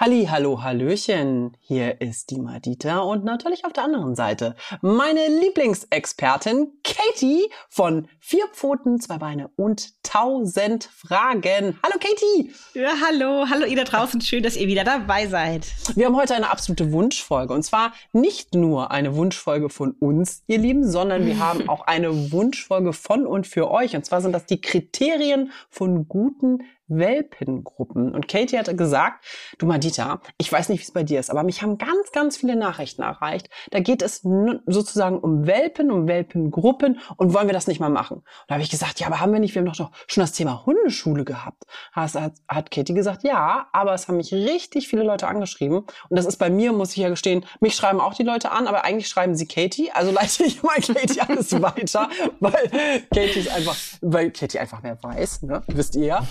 Halli, hallo, hallöchen. Hier ist die Madita und natürlich auf der anderen Seite meine Lieblingsexpertin Katie von Vier Pfoten, zwei Beine und tausend Fragen. Hallo Katie. Ja, hallo, hallo ihr da draußen. Schön, dass ihr wieder dabei seid. Wir haben heute eine absolute Wunschfolge und zwar nicht nur eine Wunschfolge von uns, ihr Lieben, sondern wir haben auch eine Wunschfolge von und für euch. Und zwar sind das die Kriterien von guten Welpengruppen. Und Katie hatte gesagt, du Madita, ich weiß nicht, wie es bei dir ist, aber mich haben ganz, ganz viele Nachrichten erreicht. Da geht es sozusagen um Welpen, um Welpengruppen und wollen wir das nicht mal machen? Und da habe ich gesagt, ja, aber haben wir nicht, wir haben doch schon das Thema Hundeschule gehabt. Hat, hat Katie gesagt, ja, aber es haben mich richtig viele Leute angeschrieben. Und das ist bei mir, muss ich ja gestehen, mich schreiben auch die Leute an, aber eigentlich schreiben sie Katie. Also leite ich mal Katie alles weiter, weil Katie ist einfach, weil Katie einfach mehr weiß, ne? wisst ihr ja.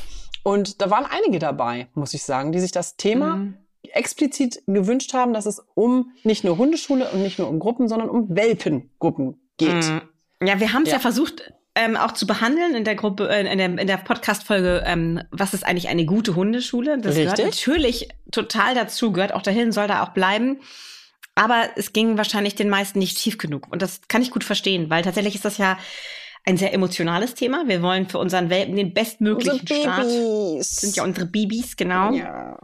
Und da waren einige dabei, muss ich sagen, die sich das Thema mhm. explizit gewünscht haben, dass es um nicht nur Hundeschule und nicht nur um Gruppen, sondern um Welpengruppen geht. Mhm. Ja, wir haben es ja. ja. versucht, ähm, auch zu behandeln in der Gruppe, äh, in der, in der Podcast-Folge, ähm, was ist eigentlich eine gute Hundeschule? Das Richtig. gehört natürlich total dazu, gehört auch dahin, soll da auch bleiben. Aber es ging wahrscheinlich den meisten nicht tief genug. Und das kann ich gut verstehen, weil tatsächlich ist das ja ein sehr emotionales Thema. Wir wollen für unseren Welpen den bestmöglichen Start. Das sind ja unsere Babys, genau. Ja.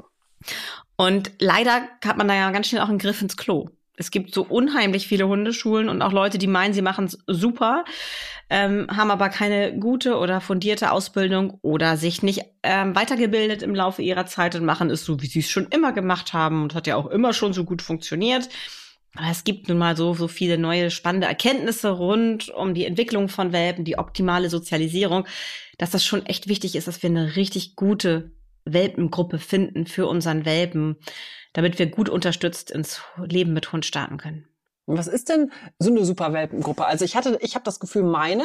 Und leider hat man da ja ganz schnell auch einen Griff ins Klo. Es gibt so unheimlich viele Hundeschulen und auch Leute, die meinen, sie machen es super, ähm, haben aber keine gute oder fundierte Ausbildung oder sich nicht ähm, weitergebildet im Laufe ihrer Zeit und machen es so, wie sie es schon immer gemacht haben und hat ja auch immer schon so gut funktioniert. Aber es gibt nun mal so, so viele neue spannende Erkenntnisse rund um die Entwicklung von Welpen, die optimale Sozialisierung, dass das schon echt wichtig ist, dass wir eine richtig gute Welpengruppe finden für unseren Welpen, damit wir gut unterstützt ins Leben mit Hund starten können. Was ist denn so eine super Welpengruppe? Also ich hatte, ich habe das Gefühl, meine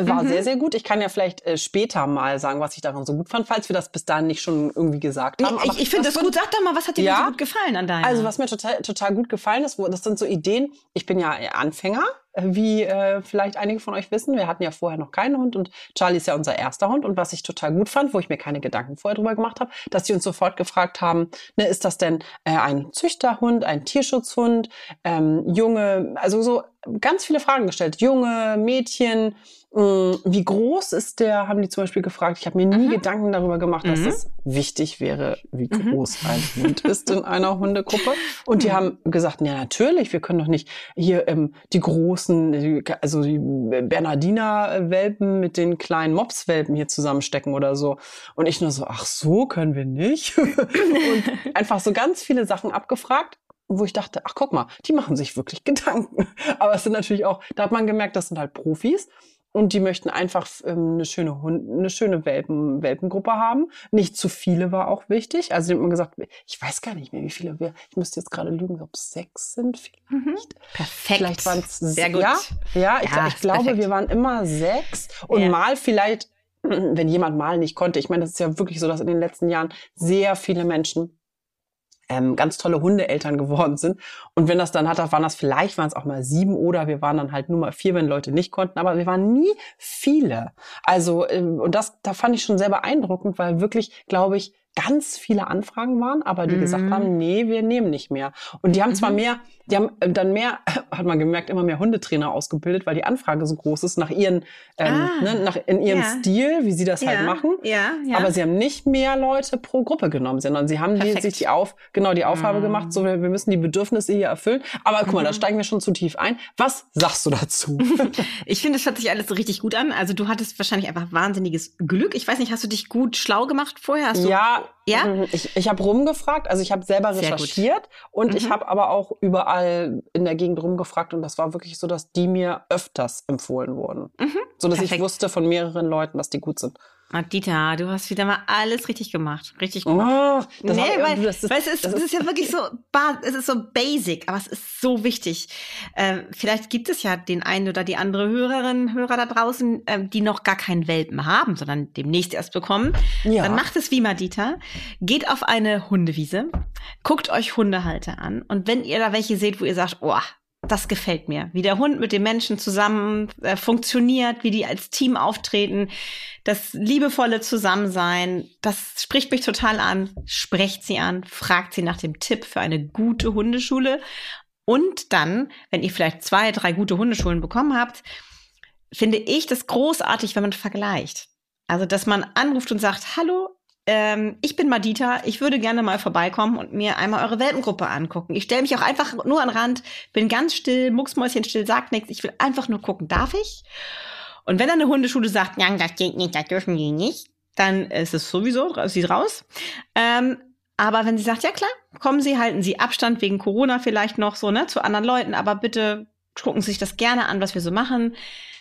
war mhm. sehr, sehr gut. Ich kann ja vielleicht äh, später mal sagen, was ich daran so gut fand, falls wir das bis dahin nicht schon irgendwie gesagt haben. ich, ich finde das gut. Sag doch mal, was hat dir ja? so gut gefallen an deiner? Also was mir total, total gut gefallen ist, wo, das sind so Ideen. Ich bin ja Anfänger wie äh, vielleicht einige von euch wissen, wir hatten ja vorher noch keinen Hund und Charlie ist ja unser erster Hund. Und was ich total gut fand, wo ich mir keine Gedanken vorher drüber gemacht habe, dass sie uns sofort gefragt haben, ne, ist das denn äh, ein Züchterhund, ein Tierschutzhund, ähm, junge, also so ganz viele Fragen gestellt. Junge, Mädchen, wie groß ist der, haben die zum Beispiel gefragt. Ich habe mir nie mhm. Gedanken darüber gemacht, dass mhm. es wichtig wäre, wie mhm. groß mhm. ein Hund ist in einer Hundegruppe. Und die mhm. haben gesagt, ja natürlich, wir können doch nicht hier ähm, die großen, also die Bernardiner-Welpen mit den kleinen Mops-Welpen hier zusammenstecken oder so. Und ich nur so, ach so, können wir nicht. und einfach so ganz viele Sachen abgefragt wo ich dachte, ach guck mal, die machen sich wirklich Gedanken. Aber es sind natürlich auch, da hat man gemerkt, das sind halt Profis und die möchten einfach ähm, eine schöne Hund, eine schöne Welpen, Welpengruppe haben. Nicht zu viele war auch wichtig. Also die haben gesagt, ich weiß gar nicht mehr, wie viele wir. Ich müsste jetzt gerade lügen, ob es sechs sind vielleicht. Mhm. Perfekt. Vielleicht waren es sehr gut. Ja, ja, ich, ja, ich glaube, perfekt. wir waren immer sechs und ja. mal vielleicht, wenn jemand mal nicht konnte. Ich meine, das ist ja wirklich so, dass in den letzten Jahren sehr viele Menschen ähm, ganz tolle Hundeeltern geworden sind. Und wenn das dann hat, waren das vielleicht waren es auch mal sieben oder wir waren dann halt nur mal vier, wenn Leute nicht konnten. Aber wir waren nie viele. Also ähm, und das, da fand ich schon sehr beeindruckend, weil wirklich, glaube ich, ganz viele Anfragen waren, aber die mhm. gesagt haben, nee, wir nehmen nicht mehr. Und die haben zwar mhm. mehr, die haben äh, dann mehr, hat man gemerkt, immer mehr Hundetrainer ausgebildet, weil die Anfrage so groß ist nach ihren, ähm, ah. ne, nach in ihrem ja. Stil, wie sie das halt ja. halt machen. Ja, ja. Aber sie haben nicht mehr Leute pro Gruppe genommen, sondern sie haben die, sich die auf, genau die Aufgabe mhm. gemacht, so wir, müssen die Bedürfnisse hier erfüllen. Aber guck mal, da mhm. steigen wir schon zu tief ein. Was sagst du dazu? ich finde, es hört sich alles so richtig gut an. Also du hattest wahrscheinlich einfach wahnsinniges Glück. Ich weiß nicht, hast du dich gut schlau gemacht vorher? Ja, ja? Mhm, ich, ich habe rumgefragt, also ich habe selber recherchiert und mhm. ich habe aber auch überall in der Gegend rumgefragt und das war wirklich so, dass die mir öfters empfohlen wurden. Mhm. So dass Perfekt. ich wusste von mehreren Leuten, dass die gut sind. Dieter, du hast wieder mal alles richtig gemacht. Richtig gemacht. Oh, das nee, weil, das ist, weil es ist, das ist ja wirklich so, es ist so basic, aber es ist so wichtig. Äh, vielleicht gibt es ja den einen oder die andere Hörerin, Hörer da draußen, äh, die noch gar keinen Welpen haben, sondern demnächst erst bekommen. Ja. Dann macht es wie Madita. Geht auf eine Hundewiese, guckt euch Hundehalter an und wenn ihr da welche seht, wo ihr sagt, oh, das gefällt mir. Wie der Hund mit den Menschen zusammen äh, funktioniert, wie die als Team auftreten, das liebevolle Zusammensein, das spricht mich total an. Sprecht sie an, fragt sie nach dem Tipp für eine gute Hundeschule. Und dann, wenn ihr vielleicht zwei, drei gute Hundeschulen bekommen habt, finde ich das großartig, wenn man vergleicht. Also, dass man anruft und sagt, hallo, ähm, ich bin Madita, ich würde gerne mal vorbeikommen und mir einmal eure Welpengruppe angucken. Ich stelle mich auch einfach nur an den Rand, bin ganz still, mucksmäuschenstill, sagt nichts. Ich will einfach nur gucken, darf ich? Und wenn dann eine Hundeschule sagt, ja, das geht nicht, das dürfen die nicht, dann ist es sowieso, sie raus. Ähm, aber wenn sie sagt, ja klar, kommen Sie, halten Sie Abstand wegen Corona vielleicht noch so, ne, zu anderen Leuten, aber bitte gucken sich das gerne an, was wir so machen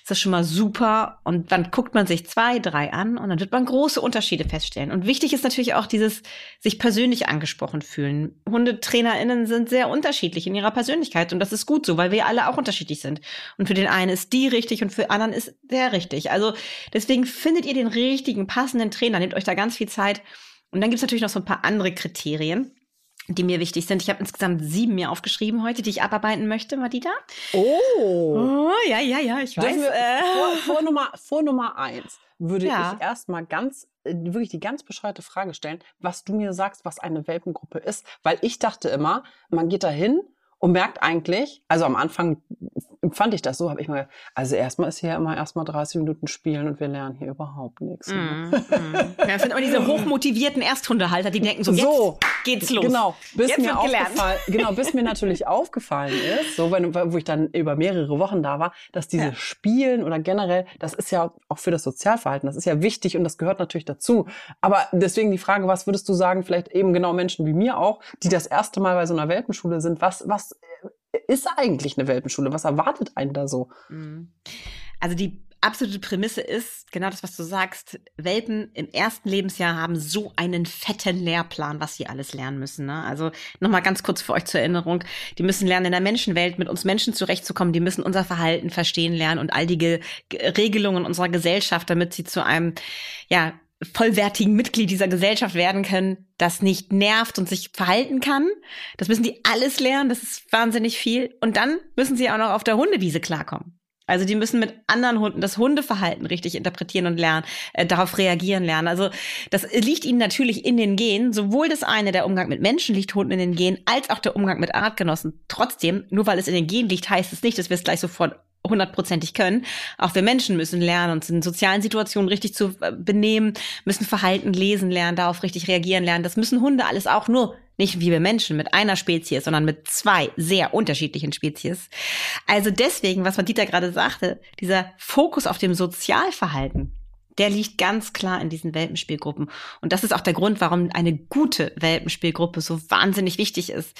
ist das schon mal super. Und dann guckt man sich zwei, drei an und dann wird man große Unterschiede feststellen. Und wichtig ist natürlich auch dieses sich persönlich angesprochen fühlen. HundetrainerInnen sind sehr unterschiedlich in ihrer Persönlichkeit und das ist gut so, weil wir alle auch unterschiedlich sind. Und für den einen ist die richtig und für den anderen ist der richtig. Also deswegen findet ihr den richtigen, passenden Trainer, nehmt euch da ganz viel Zeit. Und dann gibt es natürlich noch so ein paar andere Kriterien die mir wichtig sind. Ich habe insgesamt sieben mir aufgeschrieben heute, die ich abarbeiten möchte, Madita. Oh. oh ja, ja, ja, ich weiß. Wir, äh. vor, vor, Nummer, vor Nummer eins würde ja. ich erstmal ganz, äh, wirklich die ganz bescheuerte Frage stellen, was du mir sagst, was eine Welpengruppe ist. Weil ich dachte immer, man geht da hin und merkt eigentlich, also am Anfang fand ich das so, habe ich mal, also erstmal ist hier immer erstmal 30 Minuten spielen und wir lernen hier überhaupt nichts. Mm, mm. Ja, das sind immer diese hochmotivierten Ersthundehalter, die denken so, so jetzt geht's los. Genau, bis jetzt mir aufgefallen, genau, bis mir natürlich aufgefallen ist, so wenn, wo ich dann über mehrere Wochen da war, dass diese ja. Spielen oder generell, das ist ja auch für das Sozialverhalten, das ist ja wichtig und das gehört natürlich dazu. Aber deswegen die Frage, was würdest du sagen, vielleicht eben genau Menschen wie mir auch, die das erste Mal bei so einer Welpenschule sind, was, was ist eigentlich eine Welpenschule? Was erwartet einen da so? Mhm. Also die absolute Prämisse ist, genau das, was du sagst, Welpen im ersten Lebensjahr haben so einen fetten Lehrplan, was sie alles lernen müssen. Ne? Also nochmal ganz kurz für euch zur Erinnerung, die müssen lernen, in der Menschenwelt mit uns Menschen zurechtzukommen, die müssen unser Verhalten verstehen lernen und all die Ge Regelungen unserer Gesellschaft, damit sie zu einem, ja, vollwertigen Mitglied dieser Gesellschaft werden können, das nicht nervt und sich verhalten kann. Das müssen die alles lernen, das ist wahnsinnig viel. Und dann müssen sie auch noch auf der Hundewiese klarkommen. Also die müssen mit anderen Hunden das Hundeverhalten richtig interpretieren und lernen, äh, darauf reagieren lernen. Also das liegt ihnen natürlich in den Genen. Sowohl das eine, der Umgang mit Menschen liegt Hunden in den Genen, als auch der Umgang mit Artgenossen. Trotzdem, nur weil es in den Genen liegt, heißt es nicht, dass wir es gleich sofort hundertprozentig können. Auch wir Menschen müssen lernen, uns in sozialen Situationen richtig zu äh, benehmen, müssen Verhalten lesen lernen, darauf richtig reagieren lernen. Das müssen Hunde alles auch nur nicht wie wir Menschen mit einer Spezies, sondern mit zwei sehr unterschiedlichen Spezies. Also deswegen, was man Dieter gerade sagte, dieser Fokus auf dem Sozialverhalten, der liegt ganz klar in diesen Welpenspielgruppen. Und das ist auch der Grund, warum eine gute Welpenspielgruppe so wahnsinnig wichtig ist.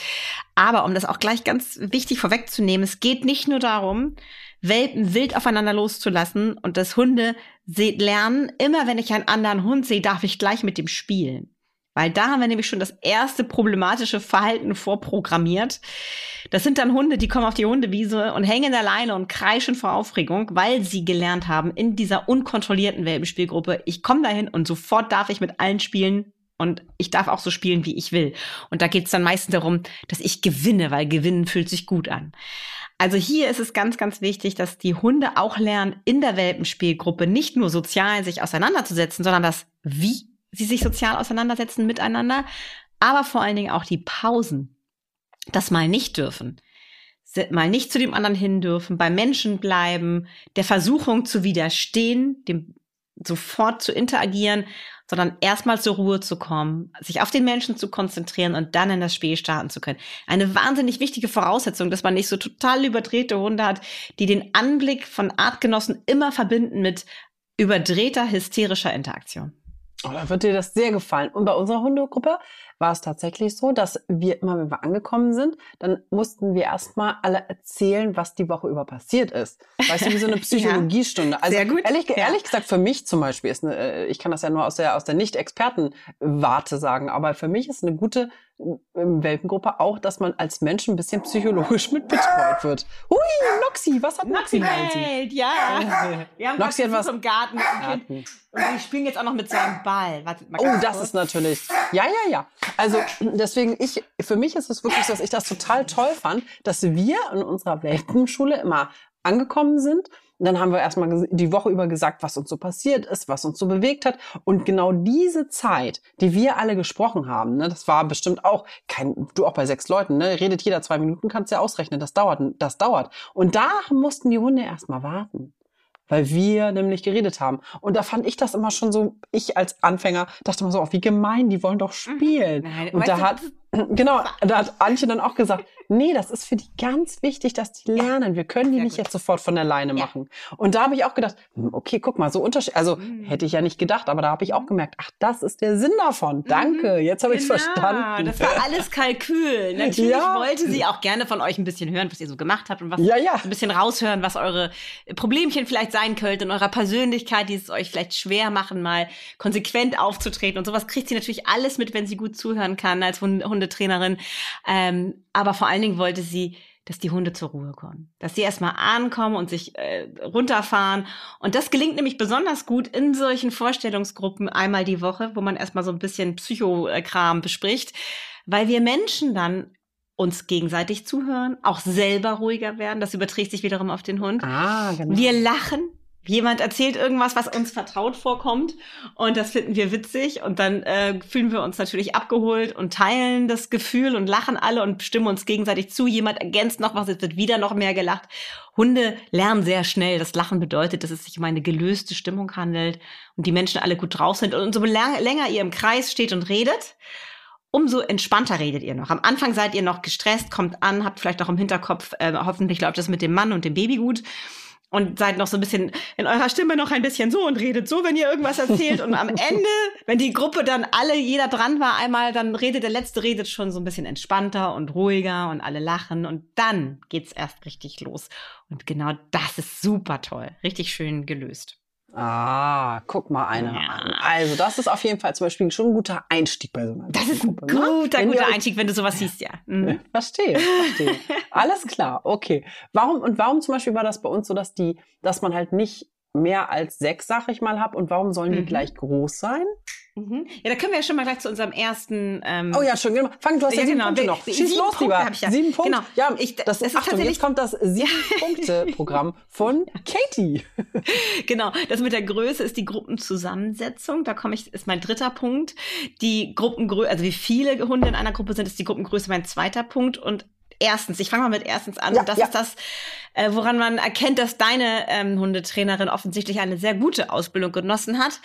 Aber um das auch gleich ganz wichtig vorwegzunehmen, es geht nicht nur darum, Welpen wild aufeinander loszulassen und das Hunde lernen, immer wenn ich einen anderen Hund sehe, darf ich gleich mit dem spielen. Weil da haben wir nämlich schon das erste problematische Verhalten vorprogrammiert. Das sind dann Hunde, die kommen auf die Hundewiese und hängen alleine und kreischen vor Aufregung, weil sie gelernt haben in dieser unkontrollierten Welpenspielgruppe, ich komme dahin und sofort darf ich mit allen spielen und ich darf auch so spielen, wie ich will. Und da geht es dann meistens darum, dass ich gewinne, weil gewinnen fühlt sich gut an. Also hier ist es ganz, ganz wichtig, dass die Hunde auch lernen, in der Welpenspielgruppe nicht nur sozial sich auseinanderzusetzen, sondern das Wie sie sich sozial auseinandersetzen miteinander, aber vor allen Dingen auch die Pausen, das mal nicht dürfen, mal nicht zu dem anderen hin dürfen, bei Menschen bleiben, der Versuchung zu widerstehen, dem sofort zu interagieren, sondern erstmal zur Ruhe zu kommen, sich auf den Menschen zu konzentrieren und dann in das Spiel starten zu können. Eine wahnsinnig wichtige Voraussetzung, dass man nicht so total überdrehte Hunde hat, die den Anblick von Artgenossen immer verbinden mit überdrehter, hysterischer Interaktion. Oh, da wird dir das sehr gefallen. Und bei unserer Hundegruppe war es tatsächlich so, dass wir immer, wenn wir angekommen sind, dann mussten wir erstmal alle erzählen, was die Woche über passiert ist. Weißt du, wie so eine Psychologiestunde. Also Sehr gut. Ehrlich, Ja. ehrlich gesagt, für mich zum Beispiel ist eine, äh, ich kann das ja nur aus der, aus der Nicht-Experten-Warte sagen, aber für mich ist eine gute Welpengruppe auch, dass man als Mensch ein bisschen psychologisch mitbetreut wird. Hui, Noxy, was hat Noxy meint sie? Welt, ja. Wir haben Noxy hat was- im Garten mit dem Kind. Garten. Und die spielen jetzt auch noch mit seinem Ball. Wartet mal Oh, das kurz. ist natürlich. Ja, ja, ja. Also deswegen, ich, für mich ist es wirklich so, dass ich das total toll fand, dass wir in unserer Welpenschule immer angekommen sind. Und dann haben wir erstmal die Woche über gesagt, was uns so passiert ist, was uns so bewegt hat. Und genau diese Zeit, die wir alle gesprochen haben, ne, das war bestimmt auch kein, du auch bei sechs Leuten, ne, redet jeder zwei Minuten, kannst ja ausrechnen, das dauert, das dauert. Und da mussten die Hunde erstmal warten weil wir nämlich geredet haben. Und da fand ich das immer schon so, ich als Anfänger dachte immer so, oh, wie gemein, die wollen doch spielen. Nein, Und da hat, genau, da hat Antje dann auch gesagt, nee, das ist für die ganz wichtig, dass die lernen. Wir können die Sehr nicht gut. jetzt sofort von alleine Ja. machen. Und da habe ich auch gedacht, hm, okay, guck mal, so Unterschied, also Mhm. hätte ich ja nicht gedacht, aber da habe ich auch gemerkt, ach, das ist der Sinn davon. Danke, jetzt habe ich es Genau, verstanden. Das war alles Kalkül. Natürlich Ja. wollte sie auch gerne von euch ein bisschen hören, was ihr so gemacht habt und was Ja, ja. so ein bisschen raushören, was eure Problemchen vielleicht sein könnte in eurer Persönlichkeit, die es euch vielleicht schwer machen, mal konsequent aufzutreten und sowas kriegt sie natürlich alles mit, wenn sie gut zuhören kann als Hund Hundetrainerin. Ähm, aber vor allen Dingen wollte sie dass die Hunde zur Ruhe kommen. Dass sie erstmal ankommen und sich äh, runterfahren. Und das gelingt nämlich besonders gut in solchen Vorstellungsgruppen einmal die Woche, wo man erstmal so ein bisschen Psychokram bespricht, weil wir Menschen dann uns gegenseitig zuhören, auch selber ruhiger werden. Das überträgt sich wiederum auf den Hund. Ah, genau. Wir lachen. Jemand erzählt irgendwas, was uns vertraut vorkommt und das finden wir witzig und dann äh, fühlen wir uns natürlich abgeholt und teilen das Gefühl und lachen alle und stimmen uns gegenseitig zu. Jemand ergänzt noch was, es wird wieder noch mehr gelacht. Hunde lernen sehr schnell. Das Lachen bedeutet, dass es sich um eine gelöste Stimmung handelt und die Menschen alle gut drauf sind und umso länger ihr im Kreis steht und redet, umso entspannter redet ihr noch. Am Anfang seid ihr noch gestresst, kommt an, habt vielleicht noch im Hinterkopf, äh, hoffentlich läuft das mit dem Mann und dem Baby gut und seid noch so ein bisschen in eurer Stimme noch ein bisschen so und redet so, wenn ihr irgendwas erzählt. Und am Ende, wenn die Gruppe dann alle, jeder dran war einmal, dann redet der Letzte redet schon so ein bisschen entspannter und ruhiger und alle lachen. Und dann geht's erst richtig los. Und genau das ist super toll. Richtig schön gelöst. Ah, guck mal einer Ja. an. Also, das ist auf jeden Fall zum Beispiel schon ein guter Einstieg bei so einer Das ist ein ne? guter, Wenn guter Einstieg, wenn du sowas siehst, ja. Mhm. Verstehe, verstehe. Alles klar, okay. Warum und warum zum Beispiel war das bei uns so, dass die, dass man halt nicht mehr als sechs, sag ich mal, hab und warum sollen die Mhm. gleich groß sein? Mhm. Ja, da können wir ja schon mal gleich zu unserem ersten. Ähm, Oh ja, schon, genau. Fang, du hast ja, Ja, sieben genau. Punkte noch. Schieß sieben los, Punkte lieber. ja. Sieben Punkte. Genau. Ja, Ich- das, das ist Achtung, tatsächlich- jetzt kommt das Sieben-Punkte-Programm von Katie. Genau, das mit der Größe ist die Gruppenzusammensetzung. Da komme ich, ist mein dritter Punkt. Die Gruppengröße, also wie viele Hunde in einer Gruppe sind, ist die Gruppengröße mein zweiter Punkt. Und erstens, ich fange mal mit erstens an. Ja, und das ja. ist das, äh, woran man erkennt, dass deine ähm, Hundetrainerin offensichtlich eine sehr gute Ausbildung genossen hat.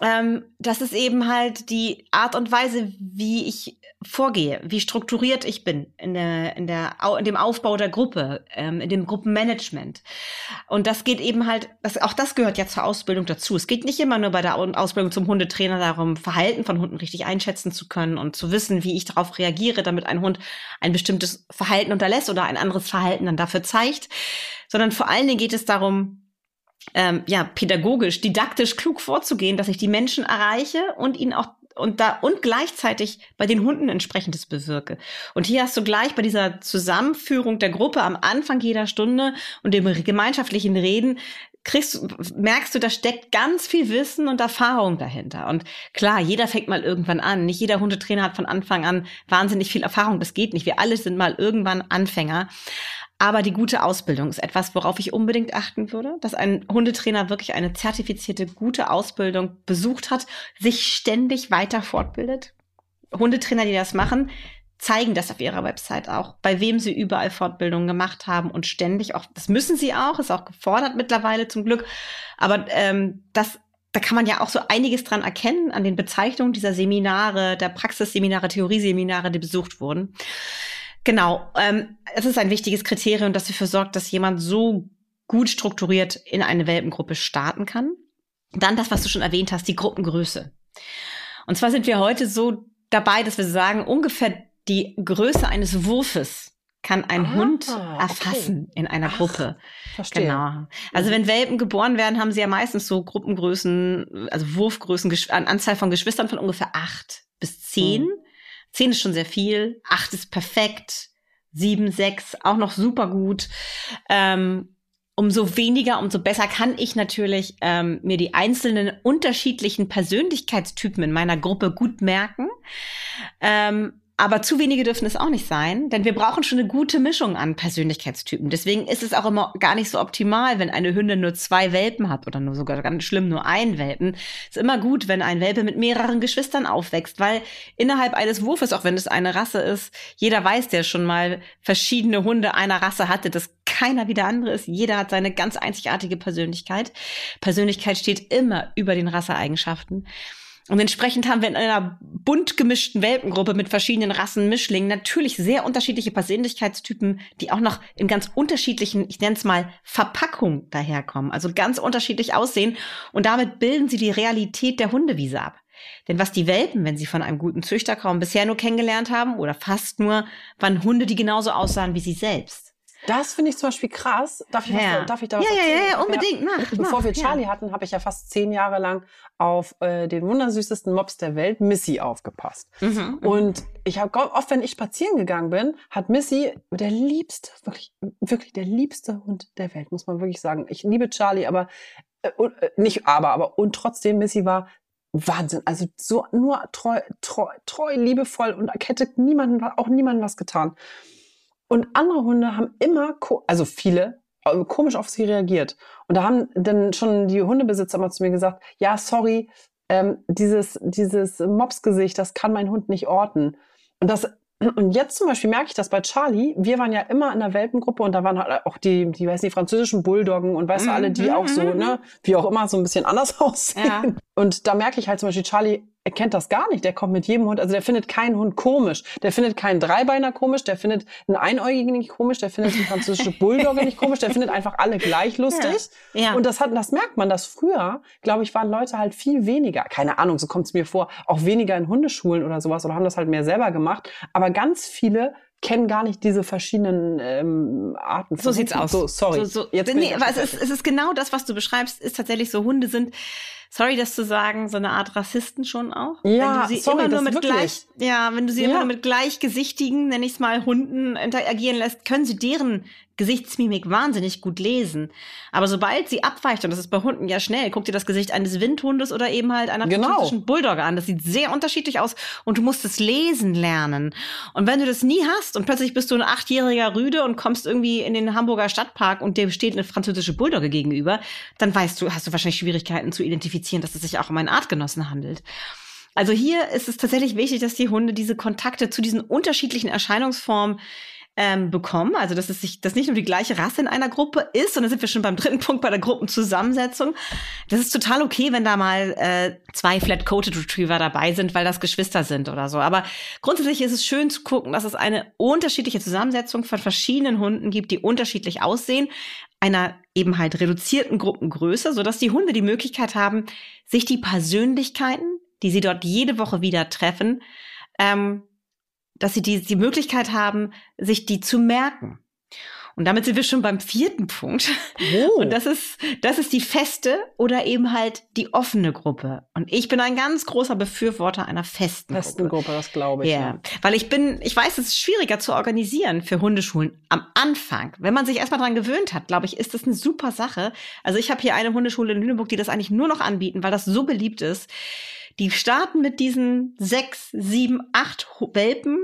Ähm, das ist eben halt die Art und Weise, wie ich vorgehe, wie strukturiert ich bin in, der, in, der, in dem Aufbau der Gruppe, ähm, in dem Gruppenmanagement. Und das geht eben halt, das, auch das gehört ja zur Ausbildung dazu. Es geht nicht immer nur bei der Au- Ausbildung zum Hundetrainer darum, Verhalten von Hunden richtig einschätzen zu können und zu wissen, wie ich darauf reagiere, damit ein Hund ein bestimmtes Verhalten unterlässt oder ein anderes Verhalten dann dafür zeigt, sondern vor allen Dingen geht es darum, ähm, ja, pädagogisch, didaktisch klug vorzugehen, dass ich die Menschen erreiche und ihnen auch und da und gleichzeitig bei den Hunden entsprechendes bewirke. Und hier hast du gleich bei dieser Zusammenführung der Gruppe am Anfang jeder Stunde und dem gemeinschaftlichen Reden kriegst, merkst du, da steckt ganz viel Wissen und Erfahrung dahinter. Und klar, jeder fängt mal irgendwann an. Nicht jeder Hundetrainer hat von Anfang an wahnsinnig viel Erfahrung. Das geht nicht. Wir alle sind mal irgendwann Anfänger. Aber die gute Ausbildung ist etwas, worauf ich unbedingt achten würde, dass ein Hundetrainer wirklich eine zertifizierte gute Ausbildung besucht hat, sich ständig weiter fortbildet. Hundetrainer, die das machen, zeigen das auf ihrer Website auch, bei wem sie überall Fortbildungen gemacht haben und ständig auch, das müssen sie auch, ist auch gefordert mittlerweile zum Glück, aber ähm, das da kann man ja auch so einiges dran erkennen an den Bezeichnungen dieser Seminare, der Praxisseminare, Theorieseminare, die besucht wurden. Genau, ähm, es ist ein wichtiges Kriterium, das dafür sorgt, dass jemand so gut strukturiert in eine Welpengruppe starten kann. Dann das, was du schon erwähnt hast, die Gruppengröße. Und zwar sind wir heute so dabei, dass wir sagen, ungefähr die Größe eines Wurfes kann ein ah, Hund erfassen okay. in einer Ach, Gruppe. Verstehe. Genau. Also wenn Welpen geboren werden, haben sie ja meistens so Gruppengrößen, also Wurfgrößen, Anzahl von Geschwistern von ungefähr acht bis zehn. Mhm. Zehn ist schon sehr viel, acht ist perfekt, sieben, sechs auch noch super gut. Ähm, umso weniger, umso besser kann ich natürlich ähm, mir die einzelnen unterschiedlichen Persönlichkeitstypen in meiner Gruppe gut merken. Ähm, aber zu wenige dürfen es auch nicht sein, denn wir brauchen schon eine gute Mischung an Persönlichkeitstypen. Deswegen ist es auch immer gar nicht so optimal, wenn eine Hündin nur zwei Welpen hat oder nur sogar ganz schlimm nur einen Welpen. Ist immer gut, wenn ein Welpe mit mehreren Geschwistern aufwächst, weil innerhalb eines Wurfes, auch wenn es eine Rasse ist, jeder weiß, der schon mal verschiedene Hunde einer Rasse hatte, dass keiner wie der andere ist. Jeder hat seine ganz einzigartige Persönlichkeit. Persönlichkeit steht immer über den Rasseeigenschaften. Und entsprechend haben wir in einer bunt gemischten Welpengruppe mit verschiedenen Rassen, Mischlingen natürlich sehr unterschiedliche Persönlichkeitstypen, die auch noch in ganz unterschiedlichen, ich nenne es mal, Verpackungen daherkommen. Also ganz unterschiedlich aussehen. Und damit bilden sie die Realität der Hundewiese ab. Denn was die Welpen, wenn sie von einem guten Züchter kaum bisher nur kennengelernt haben oder fast nur, waren Hunde, die genauso aussahen wie sie selbst. Das finde ich zum Beispiel krass. Darf ich, ja. was, darf ich da was ja, erzählen? Ja, ja, unbedingt. Mach, Bevor mach, wir Charlie ja. hatten, habe ich ja fast zehn Jahre lang auf äh, den wundersüßesten Mops der Welt, Missy, aufgepasst. Mhm, mhm. und ich habe oft, wenn ich spazieren gegangen bin, hat Missy der liebste, wirklich, wirklich der liebste Hund der Welt, muss man wirklich sagen. Ich liebe Charlie, aber äh, äh, nicht aber, aber und trotzdem Missy war Wahnsinn. Also so nur treu, treu, treu, liebevoll und hätte niemanden, auch niemandem was getan. Und andere Hunde haben immer, also viele, äh, komisch auf sie reagiert. Und da haben dann schon die Hundebesitzer mal zu mir gesagt, ja, sorry, ähm, dieses, dieses Mopsgesicht, das kann mein Hund nicht orten. Und das und jetzt zum Beispiel merke ich das bei Charlie. Wir waren ja immer in der Welpengruppe und da waren halt auch die, die weiß nicht, französischen Bulldoggen und weißt du, alle, die auch so, mhm. ne, wie auch immer, so ein bisschen anders aussehen. Ja. Und da merke ich halt zum Beispiel, Charlie erkennt das gar nicht. Der kommt mit jedem Hund, also der findet keinen Hund komisch. Der findet keinen Dreibeiner komisch, der findet einen Einäugigen nicht komisch, der findet die französische Bulldogge nicht komisch, der findet einfach alle gleich lustig. Ja. ja. Und das hat, das merkt man, dass früher, glaube ich, waren Leute halt viel weniger, keine Ahnung, so kommt es mir vor, auch weniger in Hundeschulen oder sowas oder haben das halt mehr selber gemacht. Aber ganz viele kennen gar nicht diese verschiedenen ähm, Arten. Von so sieht's aus. So, sorry. So, so. Jetzt nee, aber es ist, es ist genau das, was du beschreibst, ist tatsächlich so, Hunde sind sorry, das zu sagen, so eine Art Rassisten schon auch. Ja, wenn du sie sorry, immer nur mit wirklich. gleich, ja, wenn du sie ja. immer nur mit gleichgesichtigen, nenn ich es mal, Hunden interagieren lässt, können sie deren Gesichtsmimik wahnsinnig gut lesen. Aber sobald sie abweicht, und das ist bei Hunden ja schnell, guck dir das Gesicht eines Windhundes oder eben halt einer genau. Bulldogge an. Das sieht sehr unterschiedlich aus und du musst es lesen lernen. Und wenn du das nie hast und plötzlich bist du ein achtjähriger Rüde und kommst irgendwie in den Hamburger Stadtpark und dir steht eine französische Bulldogge gegenüber, dann weißt du, hast du wahrscheinlich Schwierigkeiten zu identifizieren, dass es sich auch um einen Artgenossen handelt. Also hier ist es tatsächlich wichtig, dass die Hunde diese Kontakte zu diesen unterschiedlichen Erscheinungsformen ähm, bekommen. Also, dass es sich, dass nicht nur die gleiche Rasse in einer Gruppe ist, sondern sind wir schon beim dritten Punkt bei der Gruppenzusammensetzung. Das ist total okay, wenn da mal äh, zwei Flat-Coated Retriever dabei sind, weil das Geschwister sind oder so. Aber grundsätzlich ist es schön zu gucken, dass es eine unterschiedliche Zusammensetzung von verschiedenen Hunden gibt, die unterschiedlich aussehen, einer eben halt reduzierten Gruppengröße, sodass die Hunde die Möglichkeit haben, sich die Persönlichkeiten, die sie dort jede Woche wieder treffen, ähm, dass sie die, die Möglichkeit haben, sich die zu merken. Und damit sind wir schon beim vierten Punkt. Oh. Und das ist, das ist die feste oder eben halt die offene Gruppe. Und ich bin ein ganz großer Befürworter einer festen, festen Gruppe. Gruppe. das glaube ich. Ja. ja. Weil ich bin, ich weiß, es ist schwieriger zu organisieren für Hundeschulen am Anfang. Wenn man sich erstmal dran gewöhnt hat, glaube ich, ist das eine super Sache. Also ich habe hier eine Hundeschule in Lüneburg, die das eigentlich nur noch anbieten, weil das so beliebt ist. Die starten mit diesen sechs, sieben, acht Welpen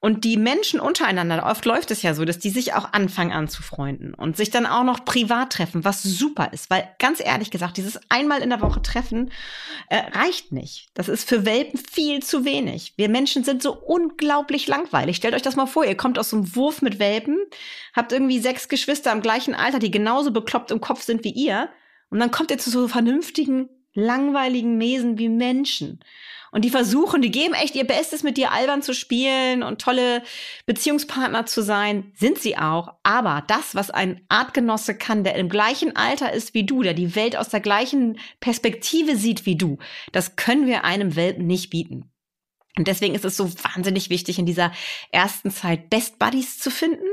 und die Menschen untereinander, oft läuft es ja so, dass die sich auch anfangen anzufreunden und sich dann auch noch privat treffen, was super ist, weil ganz ehrlich gesagt, dieses einmal in der Woche Treffen äh, reicht nicht. Das ist für Welpen viel zu wenig. Wir Menschen sind so unglaublich langweilig. Stellt euch das mal vor, ihr kommt aus so einem Wurf mit Welpen, habt irgendwie sechs Geschwister im gleichen Alter, die genauso bekloppt im Kopf sind wie ihr und dann kommt ihr zu so vernünftigen, langweiligen Mesen wie Menschen. Und die versuchen, die geben echt ihr Bestes, mit dir albern zu spielen und tolle Beziehungspartner zu sein. Sind sie auch. Aber das, was ein Artgenosse kann, der im gleichen Alter ist wie du, der die Welt aus der gleichen Perspektive sieht wie du, das können wir einem Welpen nicht bieten. Und deswegen ist es so wahnsinnig wichtig, in dieser ersten Zeit Best Buddies zu finden,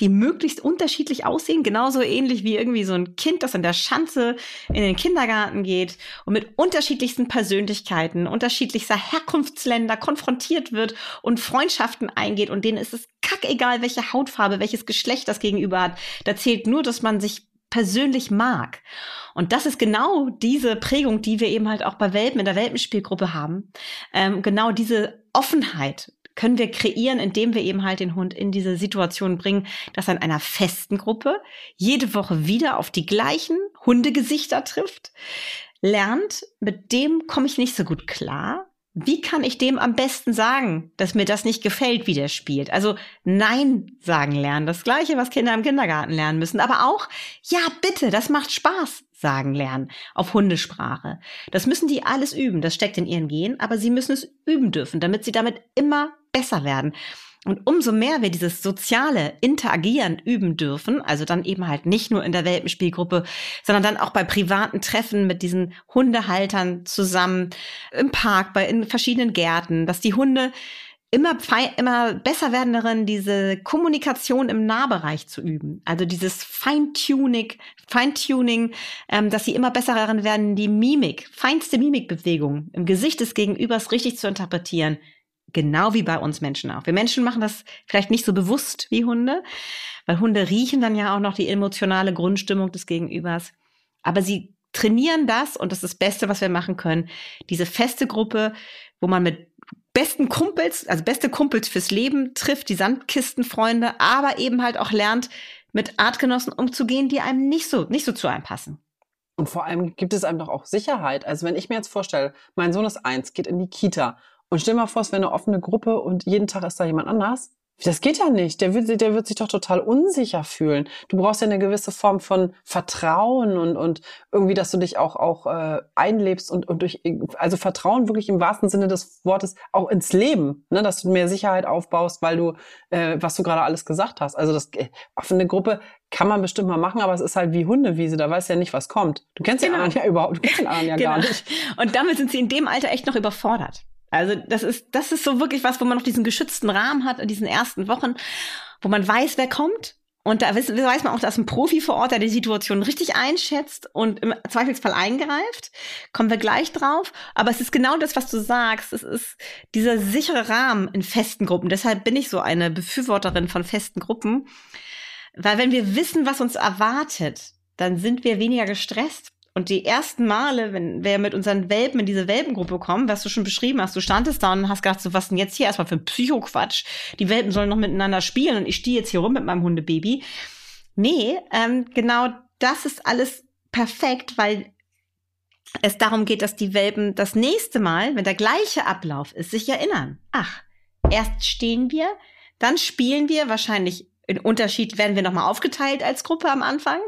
die möglichst unterschiedlich aussehen, genauso ähnlich wie irgendwie so ein Kind, das in der Schanze in den Kindergarten geht und mit unterschiedlichsten Persönlichkeiten, unterschiedlichster Herkunftsländer konfrontiert wird und Freundschaften eingeht und denen ist es kackegal, welche Hautfarbe, welches Geschlecht das gegenüber hat. Da zählt nur, dass man sich persönlich mag. Und das ist genau diese Prägung, die wir eben halt auch bei Welpen in der Welpenspielgruppe haben. Ähm, genau diese Offenheit können wir kreieren, indem wir eben halt den Hund in diese Situation bringen, dass er in einer festen Gruppe jede Woche wieder auf die gleichen Hundegesichter trifft, lernt, mit dem komme ich nicht so gut klar, wie kann ich dem am besten sagen, dass mir das nicht gefällt, wie der spielt? Also Nein sagen lernen. Das gleiche, was Kinder im Kindergarten lernen müssen. Aber auch, ja, bitte, das macht Spaß sagen lernen auf Hundesprache. Das müssen die alles üben. Das steckt in ihren Genen, aber sie müssen es üben dürfen, damit sie damit immer besser werden. Und umso mehr wir dieses soziale Interagieren üben dürfen, also dann eben halt nicht nur in der Welpenspielgruppe, sondern dann auch bei privaten Treffen mit diesen Hundehaltern zusammen im Park, bei in verschiedenen Gärten, dass die Hunde immer, immer besser werden darin, diese Kommunikation im Nahbereich zu üben. Also dieses Feintuning, Feintuning, ähm, dass sie immer besser darin werden, die Mimik, feinste Mimikbewegung im Gesicht des Gegenübers richtig zu interpretieren. Genau wie bei uns Menschen auch. Wir Menschen machen das vielleicht nicht so bewusst wie Hunde, weil Hunde riechen dann ja auch noch die emotionale Grundstimmung des Gegenübers. Aber sie trainieren das und das ist das Beste, was wir machen können. Diese feste Gruppe, wo man mit besten Kumpels, also beste Kumpels fürs Leben trifft, die Sandkistenfreunde, aber eben halt auch lernt, mit Artgenossen umzugehen, die einem nicht so, nicht so zu einem passen. Und vor allem gibt es einem doch auch Sicherheit. Also wenn ich mir jetzt vorstelle, mein Sohn ist eins, geht in die Kita und stell mal vor, es wäre eine offene Gruppe und jeden Tag ist da jemand anders. Das geht ja nicht. Der wird, der wird sich doch total unsicher fühlen. Du brauchst ja eine gewisse Form von Vertrauen und, und irgendwie, dass du dich auch, auch äh, einlebst und, und durch, also Vertrauen wirklich im wahrsten Sinne des Wortes auch ins Leben, ne? dass du mehr Sicherheit aufbaust, weil du, äh, was du gerade alles gesagt hast. Also das äh, offene Gruppe kann man bestimmt mal machen, aber es ist halt wie Hundewiese, da weißt du ja nicht, was kommt. Du kennst genau. den anderen ja überhaupt, du kennst den anderen ja genau. gar nicht. Und damit sind sie in dem Alter echt noch überfordert. Also das ist, das ist so wirklich was, wo man noch diesen geschützten Rahmen hat in diesen ersten Wochen, wo man weiß, wer kommt. Und da weiß, man auch, dass ein Profi vor Ort, der die Situation richtig einschätzt und im Zweifelsfall eingreift. Kommen wir gleich drauf. Aber es ist genau das, was du sagst. Es ist dieser sichere Rahmen in festen Gruppen. Deshalb bin ich so eine Befürworterin von festen Gruppen. Weil wenn wir wissen, was uns erwartet, dann sind wir weniger gestresst und die ersten Male, wenn wir mit unseren Welpen in diese Welpengruppe kommen, was du schon beschrieben hast, du standest da und hast gedacht, so was denn jetzt hier erstmal für ein Psychoquatsch? Die Welpen sollen noch miteinander spielen und ich stehe jetzt hier rum mit meinem Hundebaby. Nee, ähm, genau das ist alles perfekt, weil es darum geht, dass die Welpen das nächste Mal, wenn der gleiche Ablauf ist, sich erinnern. Ach, erst stehen wir, dann spielen wir wahrscheinlich in Unterschied werden wir nochmal aufgeteilt als Gruppe am Anfang,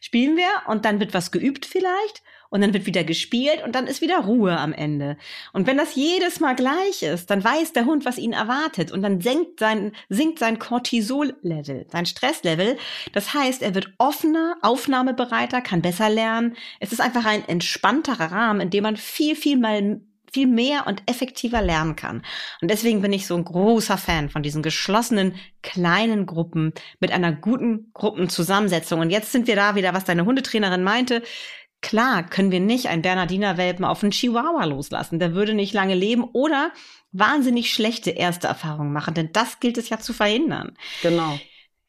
spielen wir und dann wird was geübt vielleicht und dann wird wieder gespielt und dann ist wieder Ruhe am Ende. Und wenn das jedes Mal gleich ist, dann weiß der Hund, was ihn erwartet und dann senkt sein, sinkt sein Cortisol-Level, sein Stresslevel. Das heißt, er wird offener, aufnahmebereiter, kann besser lernen. Es ist einfach ein entspannterer Rahmen, in dem man viel, viel mal viel mehr und effektiver lernen kann. Und deswegen bin ich so ein großer Fan von diesen geschlossenen kleinen Gruppen mit einer guten Gruppenzusammensetzung. Und jetzt sind wir da wieder, was deine Hundetrainerin meinte. Klar können wir nicht einen Bernardiner Welpen auf einen Chihuahua loslassen. Der würde nicht lange leben oder wahnsinnig schlechte erste Erfahrungen machen, denn das gilt es ja zu verhindern. Genau.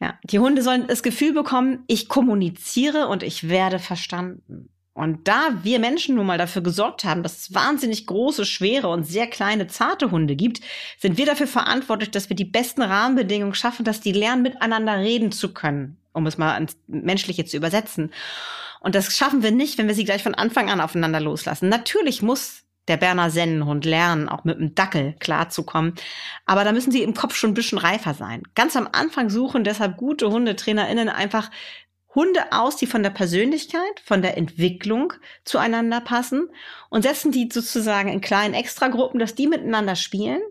Ja, die Hunde sollen das Gefühl bekommen, ich kommuniziere und ich werde verstanden. Und da wir Menschen nun mal dafür gesorgt haben, dass es wahnsinnig große, schwere und sehr kleine, zarte Hunde gibt, sind wir dafür verantwortlich, dass wir die besten Rahmenbedingungen schaffen, dass die lernen, miteinander reden zu können, um es mal ans Menschliche zu übersetzen. Und das schaffen wir nicht, wenn wir sie gleich von Anfang an aufeinander loslassen. Natürlich muss der Berner Sennenhund lernen, auch mit dem Dackel klarzukommen. Aber da müssen sie im Kopf schon ein bisschen reifer sein. Ganz am Anfang suchen deshalb gute HundetrainerInnen einfach Hunde aus, die von der Persönlichkeit, von der Entwicklung zueinander passen und setzen die sozusagen in kleinen Extragruppen, dass die miteinander spielen.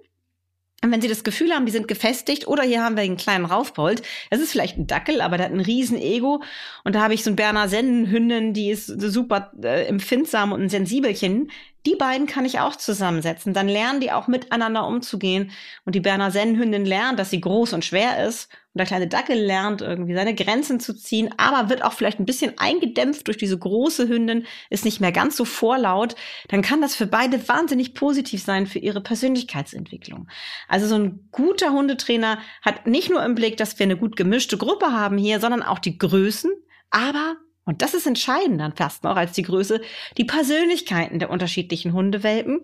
Und wenn sie das Gefühl haben, die sind gefestigt, oder hier haben wir einen kleinen Raufbold, das ist vielleicht ein Dackel, aber der hat ein riesen Ego. Und da habe ich so ein Berner Sennenhündin, die ist super äh, empfindsam und ein Sensibelchen. die beiden kann ich auch zusammensetzen. Dann lernen die auch miteinander umzugehen. Und die Berner Sennenhündin lernt, dass sie groß und schwer ist. Und der kleine Dackel lernt irgendwie seine Grenzen zu ziehen, aber wird auch vielleicht ein bisschen eingedämpft durch diese große Hündin, ist nicht mehr ganz so vorlaut. Dann kann das für beide wahnsinnig positiv sein für ihre Persönlichkeitsentwicklung. Also so ein guter Hundetrainer hat nicht nur im Blick, dass wir eine gut gemischte Gruppe haben hier, sondern auch die Größen, aber und das ist entscheidend dann fast noch als die Größe, die Persönlichkeiten der unterschiedlichen Hundewelpen,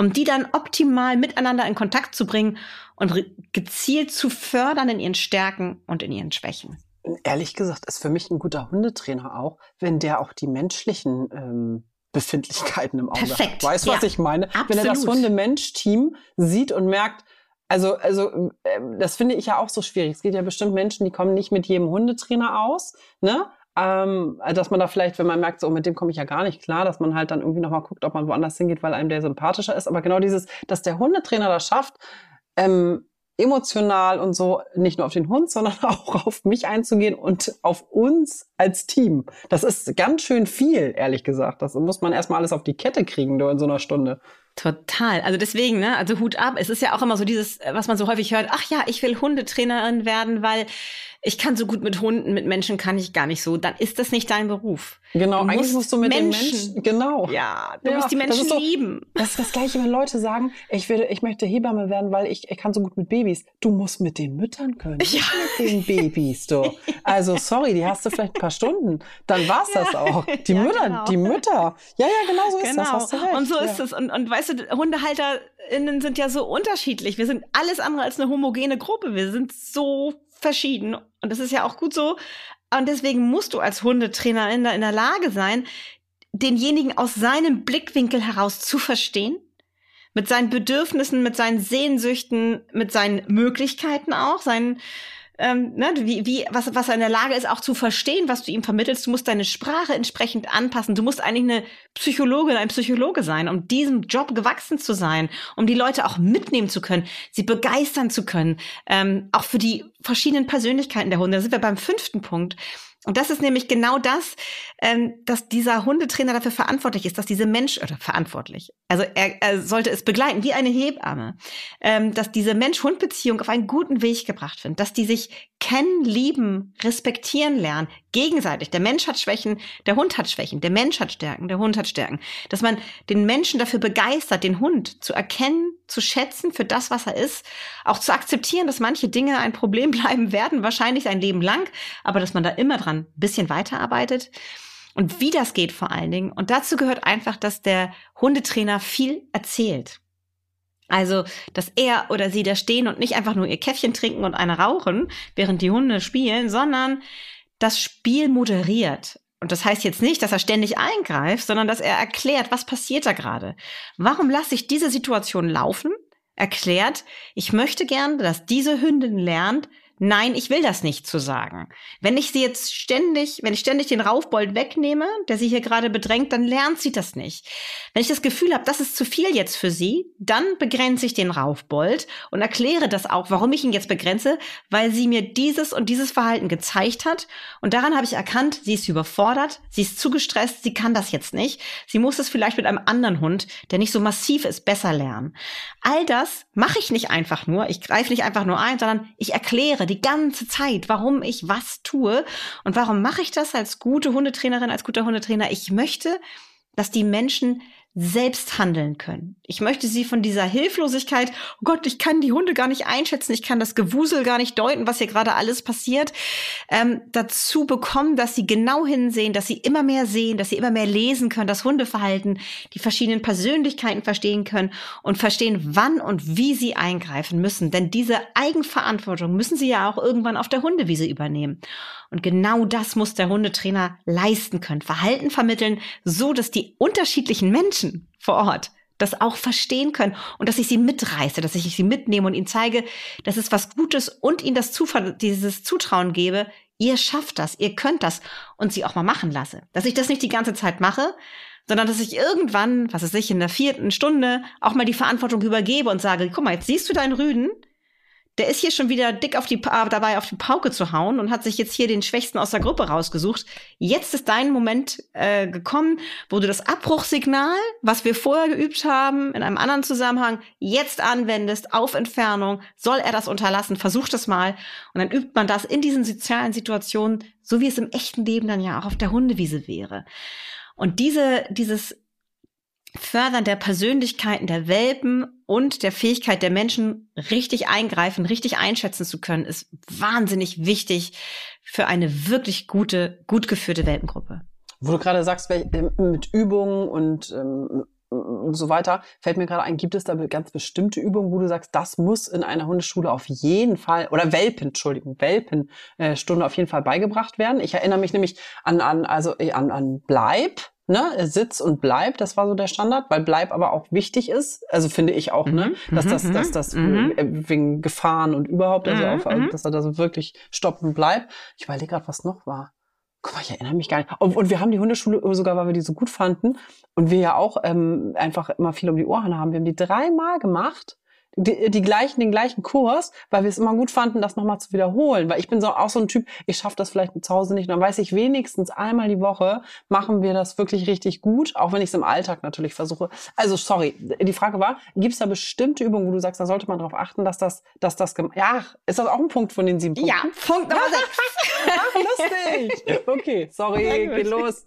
um die dann optimal miteinander in Kontakt zu bringen und gezielt zu fördern in ihren Stärken und in ihren Schwächen. Ehrlich gesagt ist für mich ein guter Hundetrainer auch, wenn der auch die menschlichen ähm, Befindlichkeiten im Auge Perfekt. hat. Weißt du, ja. was ich meine? Absolut. Wenn er das Hunde-Mensch-Team sieht und merkt, also, also äh, das finde ich ja auch so schwierig. Es gibt ja bestimmt Menschen, die kommen nicht mit jedem Hundetrainer aus, ne? Ähm, dass man da vielleicht, wenn man merkt, so mit dem komme ich ja gar nicht klar, dass man halt dann irgendwie nochmal guckt, ob man woanders hingeht, weil einem der sympathischer ist. Aber genau dieses, dass der Hundetrainer das schafft, ähm, emotional und so nicht nur auf den Hund, sondern auch auf mich einzugehen und auf uns als Team. Das ist ganz schön viel, ehrlich gesagt. Das muss man erstmal alles auf die Kette kriegen, nur in so einer Stunde. Total. Also deswegen, ne, also Hut ab. Es ist ja auch immer so dieses, was man so häufig hört, ach ja, ich will Hundetrainerin werden, weil ich kann so gut mit Hunden, mit Menschen kann ich gar nicht so, dann ist das nicht dein Beruf. Genau, du eigentlich musst, du mit Menschen, den Menschen, genau. Ja, du ja, musst die Menschen das lieben. Das ist das Gleiche, wenn Leute sagen, ich will, ich möchte Hebamme werden, weil ich, ich kann so gut mit Babys. Du musst mit den Müttern können. Ja. mit den Babys, du. Also, sorry, die hast du vielleicht ein paar Stunden. Dann war's ja. das auch. Die ja, Mütter, genau. die Mütter. Ja, ja, genau so ist genau. das. Hast du recht. Und so ist es. Und, und weißt du, HundehalterInnen sind ja so unterschiedlich. Wir sind alles andere als eine homogene Gruppe. Wir sind so verschieden. Und das ist ja auch gut so. Und deswegen musst du als Hundetrainerin da in der Lage sein, denjenigen aus seinem Blickwinkel heraus zu verstehen, mit seinen Bedürfnissen, mit seinen Sehnsüchten, mit seinen Möglichkeiten auch, seinen ähm, ne, wie, wie, was, was er in der Lage ist, auch zu verstehen, was du ihm vermittelst. Du musst deine Sprache entsprechend anpassen. Du musst eigentlich eine Psychologin, ein Psychologe sein, um diesem Job gewachsen zu sein, um die Leute auch mitnehmen zu können, sie begeistern zu können, ähm, auch für die verschiedenen Persönlichkeiten der Hunde. Da sind wir beim fünften Punkt. Und das ist nämlich genau das, ähm, dass dieser Hundetrainer dafür verantwortlich ist, dass diese Mensch oder verantwortlich, also er, er sollte es begleiten wie eine Hebamme, ähm, dass diese Mensch-Hund-Beziehung auf einen guten Weg gebracht wird, dass die sich kennen, lieben, respektieren lernen, gegenseitig. Der Mensch hat Schwächen, der Hund hat Schwächen, der Mensch hat Stärken, der Hund hat Stärken. Dass man den Menschen dafür begeistert, den Hund zu erkennen, zu schätzen für das, was er ist, auch zu akzeptieren, dass manche Dinge ein Problem bleiben werden, wahrscheinlich sein Leben lang, aber dass man da immer dran ein bisschen weiterarbeitet. Und wie das geht vor allen Dingen. Und dazu gehört einfach, dass der Hundetrainer viel erzählt. Also, dass er oder sie da stehen und nicht einfach nur ihr Käffchen trinken und eine rauchen, während die Hunde spielen, sondern das Spiel moderiert. Und das heißt jetzt nicht, dass er ständig eingreift, sondern dass er erklärt, was passiert da gerade. Warum lasse ich diese Situation laufen? Erklärt, ich möchte gern, dass diese Hündin lernt, nein, ich will das nicht zu sagen. Wenn ich sie jetzt ständig, wenn ich ständig den Raufbold wegnehme, der sie hier gerade bedrängt, dann lernt sie das nicht. Wenn ich das Gefühl habe, das ist zu viel jetzt für sie, dann begrenze ich den Raufbold und erkläre das auch, warum ich ihn jetzt begrenze, weil sie mir dieses und dieses Verhalten gezeigt hat und daran habe ich erkannt, sie ist überfordert, sie ist zu gestresst, sie kann das jetzt nicht. Sie muss es vielleicht mit einem anderen Hund, der nicht so massiv ist, besser lernen. All das mache ich nicht einfach nur, ich greife nicht einfach nur ein, sondern ich erkläre die ganze Zeit, warum ich was tue. Und warum mache ich das als gute Hundetrainerin, als guter Hundetrainer? Ich möchte, dass die Menschen selbst handeln können. Ich möchte sie von dieser Hilflosigkeit, oh Gott, ich kann die Hunde gar nicht einschätzen, ich kann das Gewusel gar nicht deuten, was hier gerade alles passiert, ähm, dazu bekommen, dass sie genau hinsehen, dass sie immer mehr sehen, dass sie immer mehr lesen können, das Hundeverhalten, die verschiedenen Persönlichkeiten verstehen können und verstehen, wann und wie sie eingreifen müssen. Denn diese Eigenverantwortung müssen sie ja auch irgendwann auf der Hundewiese übernehmen. Und genau das muss der Hundetrainer leisten können. Verhalten vermitteln, so dass die unterschiedlichen Menschen vor Ort das auch verstehen können und dass ich sie mitreiße, dass ich sie mitnehme und ihnen zeige, dass es was Gutes und ihnen das Zufall, dieses Zutrauen gebe, ihr schafft das, ihr könnt das und sie auch mal machen lasse. Dass ich das nicht die ganze Zeit mache, sondern dass ich irgendwann, was weiß ich, in der vierten Stunde auch mal die Verantwortung übergebe und sage, guck mal, jetzt siehst du deinen Rüden, der ist hier schon wieder dick auf die dabei auf die Pauke zu hauen und hat sich jetzt hier den Schwächsten aus der Gruppe rausgesucht. Jetzt ist dein Moment äh, gekommen, wo du das Abbruchsignal, was wir vorher geübt haben, in einem anderen Zusammenhang, jetzt anwendest auf Entfernung. Soll er das unterlassen? Versuch das mal. Und dann übt man das in diesen sozialen Situationen, so wie es im echten Leben dann ja auch auf der Hundewiese wäre. Und diese, dieses Fördern der Persönlichkeiten der Welpen und der Fähigkeit der Menschen, richtig eingreifen, richtig einschätzen zu können, ist wahnsinnig wichtig für eine wirklich gute, gut geführte Welpengruppe. Wo du gerade sagst, mit Übungen und ähm, so weiter, fällt mir gerade ein, gibt es da ganz bestimmte Übungen, wo du sagst, das muss in einer Hundeschule auf jeden Fall, oder Welpen, Entschuldigung, Welpenstunde auf jeden Fall beigebracht werden. Ich erinnere mich nämlich an, an also äh, an, an Bleib, ne, Sitz und Bleib, das war so der Standard, weil Bleib aber auch wichtig ist, also finde ich auch, ne, mhm, dass das, mhm, dass das mhm. Äh, wegen Gefahren und überhaupt, also auf, also, dass er da so wirklich stoppen bleibt. Ich überlege gerade, was noch war. Guck mal, ich erinnere mich gar nicht. Und, und, wir haben die Hundeschule sogar, weil wir die so gut fanden und wir ja auch ähm, einfach immer viel um die Ohren haben. Wir haben die dreimal gemacht die, die gleichen, den gleichen Kurs, weil wir es immer gut fanden, das nochmal zu wiederholen. Weil ich bin so auch so ein Typ, ich schaffe das vielleicht zu Hause nicht. dann weiß ich wenigstens einmal die Woche machen wir das wirklich richtig gut, auch wenn ich es im Alltag natürlich versuche. Also sorry, die Frage war, gibt es da bestimmte Übungen, wo du sagst, da sollte man darauf achten, dass das, dass das, ja, ist das auch ein Punkt von den sieben Punkten? Ja, Punkt Nummer sechs. Ach, lustig. Okay, sorry, geht los.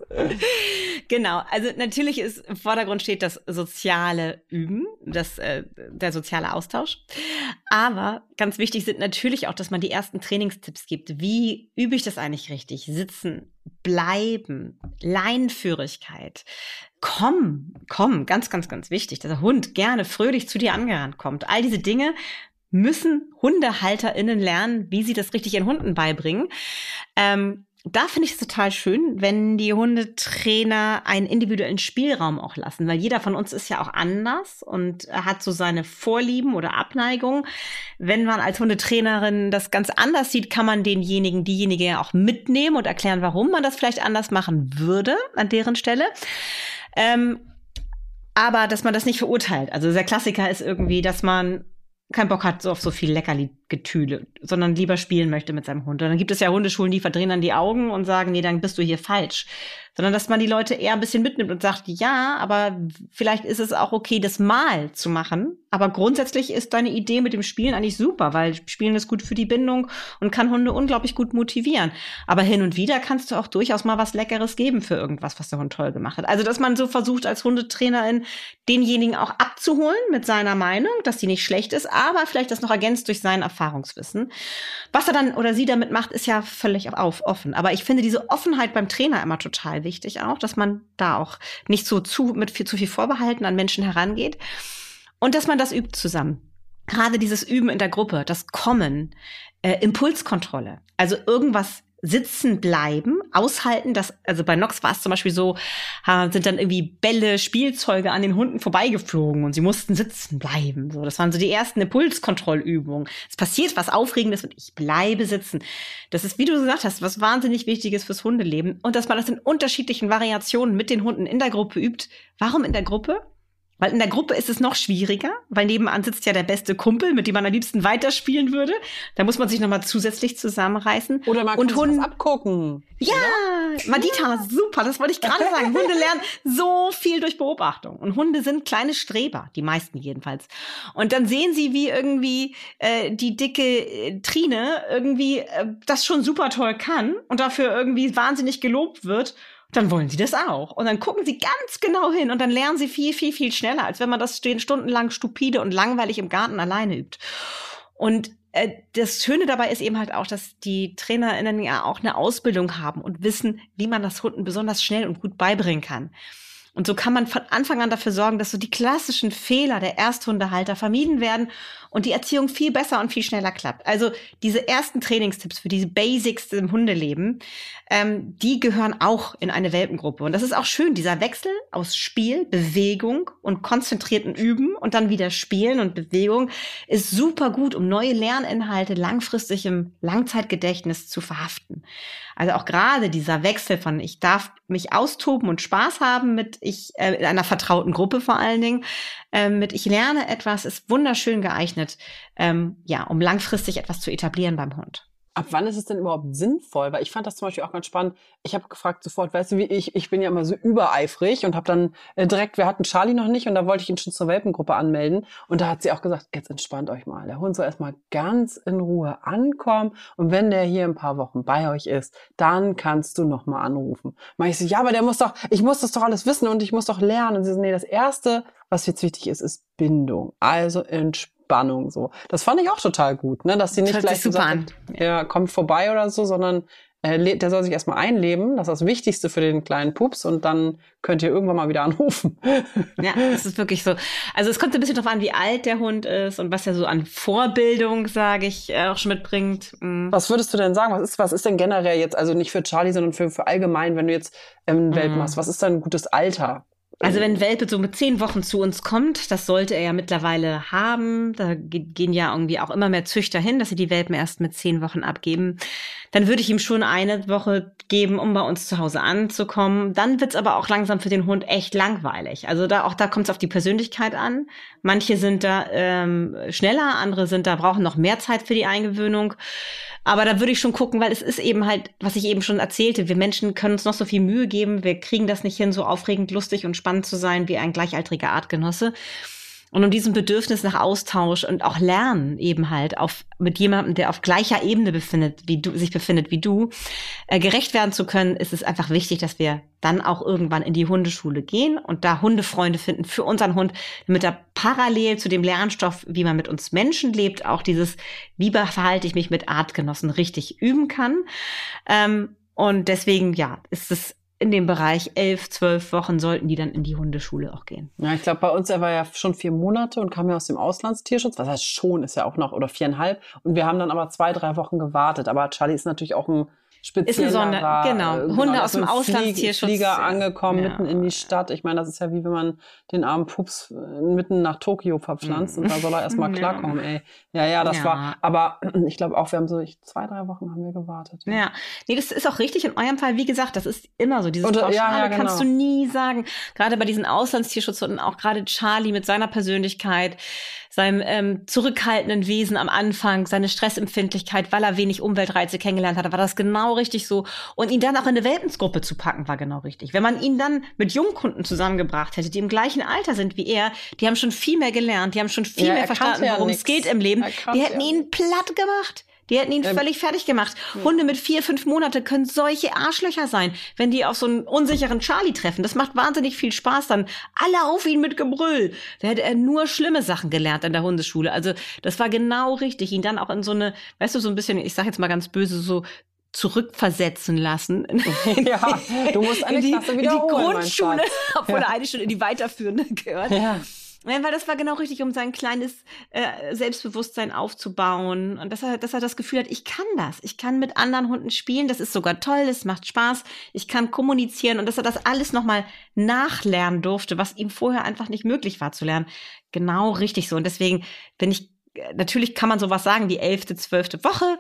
Genau, also natürlich ist im Vordergrund steht das soziale Üben, das, äh, der soziale Austausch. Aber ganz wichtig sind natürlich auch, dass man die ersten Trainingstipps gibt. Wie übe ich das eigentlich richtig? Sitzen, bleiben, Leinführigkeit. Komm, komm, ganz, ganz, ganz wichtig, dass der Hund gerne fröhlich zu dir angerannt kommt. All diese Dinge müssen HundehalterInnen lernen, wie sie das richtig ihren Hunden beibringen. Ähm, da finde ich es total schön, wenn die Hundetrainer einen individuellen Spielraum auch lassen, weil jeder von uns ist ja auch anders und hat so seine Vorlieben oder Abneigungen. Wenn man als Hundetrainerin das ganz anders sieht, kann man denjenigen, diejenige ja auch mitnehmen und erklären, warum man das vielleicht anders machen würde an deren Stelle. Ähm, aber dass man das nicht verurteilt. Also der Klassiker ist irgendwie, dass man keinen Bock hat so auf so viel Leckerli-Getüle, sondern lieber spielen möchte mit seinem Hund. Und dann gibt es ja Hundeschulen, die verdrehen dann die Augen und sagen, nee, dann bist du hier falsch sondern dass man die Leute eher ein bisschen mitnimmt und sagt, ja, aber vielleicht ist es auch okay, das mal zu machen. Aber grundsätzlich ist deine Idee mit dem Spielen eigentlich super, weil Spielen ist gut für die Bindung und kann Hunde unglaublich gut motivieren. Aber hin und wieder kannst du auch durchaus mal was Leckeres geben für irgendwas, was der Hund toll gemacht hat. Also, dass man so versucht, als Hundetrainerin denjenigen auch abzuholen mit seiner Meinung, dass die nicht schlecht ist, aber vielleicht das noch ergänzt durch sein Erfahrungswissen. Was er dann oder sie damit macht, ist ja völlig auf, offen. Aber ich finde diese Offenheit beim Trainer immer total wichtig auch, dass man da auch nicht so zu, mit viel, zu viel Vorbehalten an Menschen herangeht und dass man das übt zusammen. Gerade dieses Üben in der Gruppe, das Kommen, äh, Impulskontrolle. Also irgendwas sitzen bleiben, aushalten, dass, also bei Nox war es zum Beispiel so, sind dann irgendwie Bälle, Spielzeuge an den Hunden vorbeigeflogen und sie mussten sitzen bleiben. So, das waren so die ersten Impulskontrollübungen. Es passiert was Aufregendes und ich bleibe sitzen. Das ist, wie du gesagt hast, was wahnsinnig Wichtiges fürs Hundeleben und dass man das in unterschiedlichen Variationen mit den Hunden in der Gruppe übt. Warum in der Gruppe? Weil in der Gruppe ist es noch schwieriger, weil nebenan sitzt ja der beste Kumpel, mit dem man am liebsten weiterspielen würde. Da muss man sich nochmal zusätzlich zusammenreißen. Oder man kann Hunde abgucken. Ja, oder? Madita, super, das wollte ich gerade sagen. Hunde lernen so viel durch Beobachtung. Und Hunde sind kleine Streber, die meisten jedenfalls. Und dann sehen sie, wie irgendwie äh, die dicke äh, Trine irgendwie äh, das schon super toll kann und dafür irgendwie wahnsinnig gelobt wird dann wollen sie das auch. Und dann gucken sie ganz genau hin und dann lernen sie viel, viel, viel schneller, als wenn man das stundenlang stupide und langweilig im Garten alleine übt. Und äh, das Schöne dabei ist eben halt auch, dass die TrainerInnen ja auch eine Ausbildung haben und wissen, wie man das Hunden besonders schnell und gut beibringen kann. Und so kann man von Anfang an dafür sorgen, dass so die klassischen Fehler der Ersthundehalter vermieden werden und die Erziehung viel besser und viel schneller klappt. Also diese ersten Trainingstipps für diese Basics im Hundeleben, ähm, die gehören auch in eine Welpengruppe. Und das ist auch schön, dieser Wechsel aus Spiel, Bewegung und konzentrierten Üben und dann wieder Spielen und Bewegung ist super gut, um neue Lerninhalte langfristig im Langzeitgedächtnis zu verhaften. Also auch gerade dieser Wechsel von ich darf mich austoben und Spaß haben mit ich äh, in einer vertrauten Gruppe vor allen Dingen äh, mit ich lerne etwas ist wunderschön geeignet ähm, ja um langfristig etwas zu etablieren beim Hund. Ab wann ist es denn überhaupt sinnvoll? Weil ich fand das zum Beispiel auch ganz spannend. Ich habe gefragt sofort, weißt du, wie ich, ich bin ja immer so übereifrig und habe dann äh, direkt, wir hatten Charlie noch nicht und da wollte ich ihn schon zur Welpengruppe anmelden. Und da hat sie auch gesagt, jetzt entspannt euch mal. Der Hund soll erstmal ganz in Ruhe ankommen. Und wenn der hier ein paar Wochen bei euch ist, dann kannst du nochmal anrufen. Mach ich so, ja, aber der muss doch, ich muss das doch alles wissen und ich muss doch lernen. Und sie so, nee, das Erste, was jetzt wichtig ist, ist Bindung. Also entspannt Spannung so. Das fand ich auch total gut, ne? dass sie nicht gleich super an. ja, kommt vorbei oder so, sondern äh, der soll sich erstmal einleben. Das ist das Wichtigste für den kleinen Pups und dann könnt ihr irgendwann mal wieder anrufen. ja, das ist wirklich so. Also es kommt ein bisschen darauf an, wie alt der Hund ist und was er so an Vorbildung, sage ich, äh, auch schon mitbringt. Mhm. Was würdest du denn sagen? Was ist, was ist denn generell jetzt, also nicht für Charlie, sondern für, für allgemein, wenn du jetzt ähm, mhm. Welt machst, was ist dann ein gutes Alter? Also wenn Welpe so mit zehn Wochen zu uns kommt, das sollte er ja mittlerweile haben, da gehen ja irgendwie auch immer mehr Züchter hin, dass sie die Welpen erst mit zehn Wochen abgeben, dann würde ich ihm schon eine Woche geben, um bei uns zu Hause anzukommen. Dann wird's aber auch langsam für den Hund echt langweilig. Also da auch da kommt es auf die Persönlichkeit an. Manche sind da ähm, schneller, andere sind da brauchen noch mehr Zeit für die Eingewöhnung. Aber da würde ich schon gucken, weil es ist eben halt, was ich eben schon erzählte, wir Menschen können uns noch so viel Mühe geben, wir kriegen das nicht hin, so aufregend, lustig und spannend zu sein wie ein gleichaltriger Artgenosse. Und um diesem Bedürfnis nach Austausch und auch Lernen eben halt auf, mit jemandem, der auf gleicher Ebene befindet, wie du, sich befindet wie du, äh, gerecht werden zu können, ist es einfach wichtig, dass wir dann auch irgendwann in die Hundeschule gehen und da Hundefreunde finden für unseren Hund, damit er parallel zu dem Lernstoff, wie man mit uns Menschen lebt, auch dieses, wie verhalte ich mich mit Artgenossen richtig üben kann. Ähm, und deswegen, ja, ist es in dem Bereich elf, zwölf Wochen sollten die dann in die Hundeschule auch gehen. Ja, ich glaube, bei uns, er war ja schon vier Monate und kam ja aus dem Auslandstierschutz. Was heißt schon, ist ja auch noch, oder viereinhalb. Und wir haben dann aber zwei, drei Wochen gewartet. Aber Charlie ist natürlich auch ein spezieller ist eine Sonder genau, äh, Hunde genau, aus dem Auslandstierschutz. Flieger angekommen, ja. mitten in die Stadt. Ich meine, das ist ja wie wenn man den armen Pups äh, mitten nach Tokio verpflanzt mhm. und da soll er erstmal klarkommen, ja. ey. Ja, ja, das ja. war, aber ich glaube auch, wir haben so ich, zwei, drei Wochen haben wir gewartet. Ja. nee, das ist auch richtig in eurem Fall. Wie gesagt, das ist immer so. Dieses und, Pauschale ja, genau. kannst du nie sagen. Gerade bei diesen Auslandstierschutzhunden, auch gerade Charlie mit seiner Persönlichkeit, seinem ähm, zurückhaltenden Wesen am Anfang, seine Stressempfindlichkeit, weil er wenig Umweltreize kennengelernt hat, war das genau richtig so. Und ihn dann auch in eine Welpensgruppe zu packen, war genau richtig. Wenn man ihn dann mit Jungkunden zusammengebracht hätte, die im gleichen Alter sind wie er, die haben schon viel mehr gelernt, die haben schon viel ja, mehr verstanden, worum es geht im Leben. Die hätten ja ihn platt gemacht. Die hätten ihn ähm, völlig fertig gemacht. Ja. Hunde mit vier, fünf Monate können solche Arschlöcher sein, wenn die auf so einen unsicheren Charlie treffen. Das macht wahnsinnig viel Spaß dann. Alle auf ihn mit Gebrüll. Da hätte er nur schlimme Sachen gelernt an der Hundeschule. Also das war genau richtig. Ihn dann auch in so eine, weißt du, so ein bisschen, ich sag jetzt mal ganz böse, so zurückversetzen lassen. ja, du musst eine in die, Klasse wiederholen, in die Grundschule, obwohl ja. er eigentlich schon in die weiterführende gehört. Ja. Weil das war genau richtig, um sein kleines äh, Selbstbewusstsein aufzubauen. Und dass er, dass er das Gefühl hat, ich kann das, ich kann mit anderen Hunden spielen, das ist sogar toll, das macht Spaß, ich kann kommunizieren. Und dass er das alles nochmal nachlernen durfte, was ihm vorher einfach nicht möglich war zu lernen. Genau richtig so. Und deswegen, wenn ich, natürlich kann man sowas sagen, die elfte, zwölfte Woche,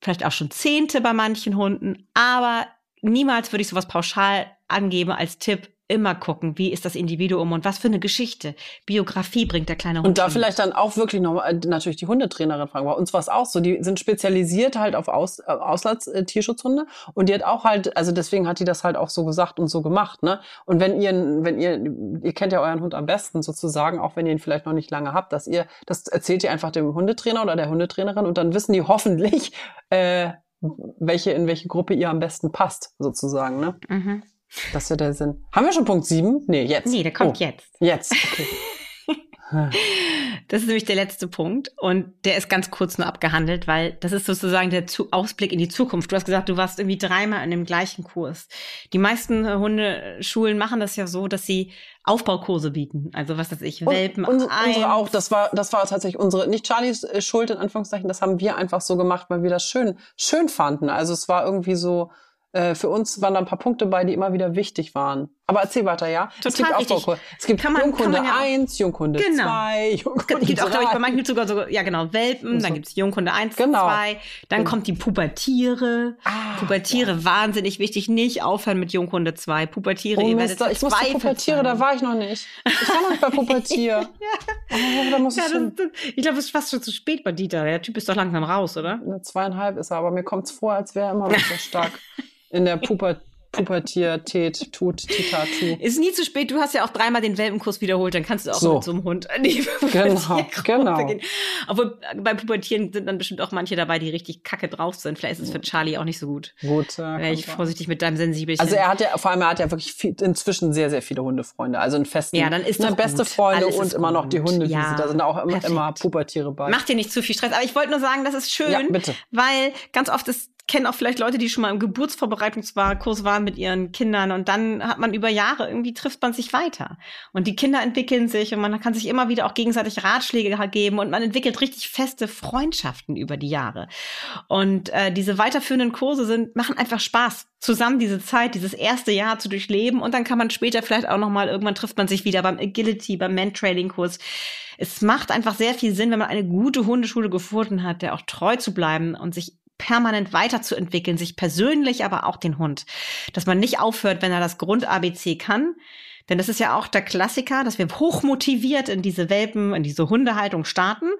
vielleicht auch schon zehnte bei manchen Hunden, aber niemals würde ich sowas pauschal angeben als Tipp, immer gucken, wie ist das Individuum und was für eine Geschichte, Biografie bringt der kleine Hund. Und da vielleicht dann auch wirklich noch äh, natürlich die Hundetrainerin fragen. Bei uns war es auch so, die sind spezialisiert halt auf Aus, äh, Auslandstierschutzhunde und die hat auch halt, also deswegen hat die das halt auch so gesagt und so gemacht, ne? Und wenn ihr, wenn ihr, ihr kennt ja euren Hund am besten sozusagen, auch wenn ihr ihn vielleicht noch nicht lange habt, dass ihr, das erzählt ihr einfach dem Hundetrainer oder der Hundetrainerin und dann wissen die hoffentlich, äh, welche, in welche Gruppe ihr am besten passt, sozusagen, ne? Mhm. Das ja der Sinn. Haben wir schon Punkt 7? Nee, jetzt. Nee, der kommt oh, jetzt. Jetzt, okay. Das ist nämlich der letzte Punkt und der ist ganz kurz nur abgehandelt, weil das ist sozusagen der Ausblick in die Zukunft. Du hast gesagt, du warst irgendwie dreimal in dem gleichen Kurs. Die meisten Hundeschulen machen das ja so, dass sie Aufbaukurse bieten. Also was weiß ich, Welpen. Und, unsere auch, das war, das war tatsächlich unsere, nicht Charlies äh, Schuld in Anführungszeichen, das haben wir einfach so gemacht, weil wir das schön, schön fanden. Also es war irgendwie so, äh, für uns waren da ein paar Punkte bei, die immer wieder wichtig waren. Aber erzähl weiter, ja? Total es gibt richtig. Auch, es gibt man, Jungkunde ja 1, Jungkunde genau. 2, Jungkunde Es gibt auch, glaube ich, bei manchen sogar so, ja genau, Welpen, so. dann gibt es Jungkunde 1, genau. 2, dann genau. kommt die Pubertiere. Ah, Pubertiere, ja. wahnsinnig wichtig, nicht aufhören mit Jungkunde 2. Pubertiere, oh, ihr werdet Ich musste Pubertiere, da war ich noch nicht. Ich war noch nicht bei Pubertier. ja. oh, da muss ich, ja, das, ich glaube, es ist fast schon zu spät bei Dieter. Der Typ ist doch langsam raus, oder? Eine zweieinhalb ist er, aber mir kommt es vor, als wäre er immer noch so stark in der Pubertät. Pubertät, tut, tita, tu. Ist nie zu spät. Du hast ja auch dreimal den Welpenkurs wiederholt, dann kannst du auch so. mit so einem Hund an die Genau, genau. Gehen. Obwohl bei Pubertieren sind dann bestimmt auch manche dabei, die richtig kacke drauf sind. Vielleicht ist es für Charlie auch nicht so gut. Gut. Äh, Wäre ich vorsichtig mit deinem sensiblen. Also er hat ja, vor allem er hat ja wirklich viel, inzwischen sehr, sehr viele Hundefreunde. Also einen festen, ja, dann ist eine beste gut. Freunde Alles und immer gut. noch die Hunde. Ja, da sind auch immer, immer Pubertiere bei. Macht dir nicht zu viel Stress. Aber ich wollte nur sagen, das ist schön, ja, bitte. weil ganz oft ist kennen auch vielleicht Leute, die schon mal im Geburtsvorbereitungskurs waren mit ihren Kindern und dann hat man über Jahre irgendwie trifft man sich weiter. Und die Kinder entwickeln sich und man kann sich immer wieder auch gegenseitig Ratschläge geben und man entwickelt richtig feste Freundschaften über die Jahre. Und äh, diese weiterführenden Kurse sind machen einfach Spaß zusammen diese Zeit dieses erste Jahr zu durchleben und dann kann man später vielleicht auch noch mal irgendwann trifft man sich wieder beim Agility beim Mentrailing Kurs es macht einfach sehr viel Sinn, wenn man eine gute Hundeschule gefunden hat, der auch treu zu bleiben und sich permanent weiterzuentwickeln, sich persönlich, aber auch den Hund. Dass man nicht aufhört, wenn er das Grund-ABC kann. Denn das ist ja auch der Klassiker, dass wir hochmotiviert in diese Welpen, in diese Hundehaltung starten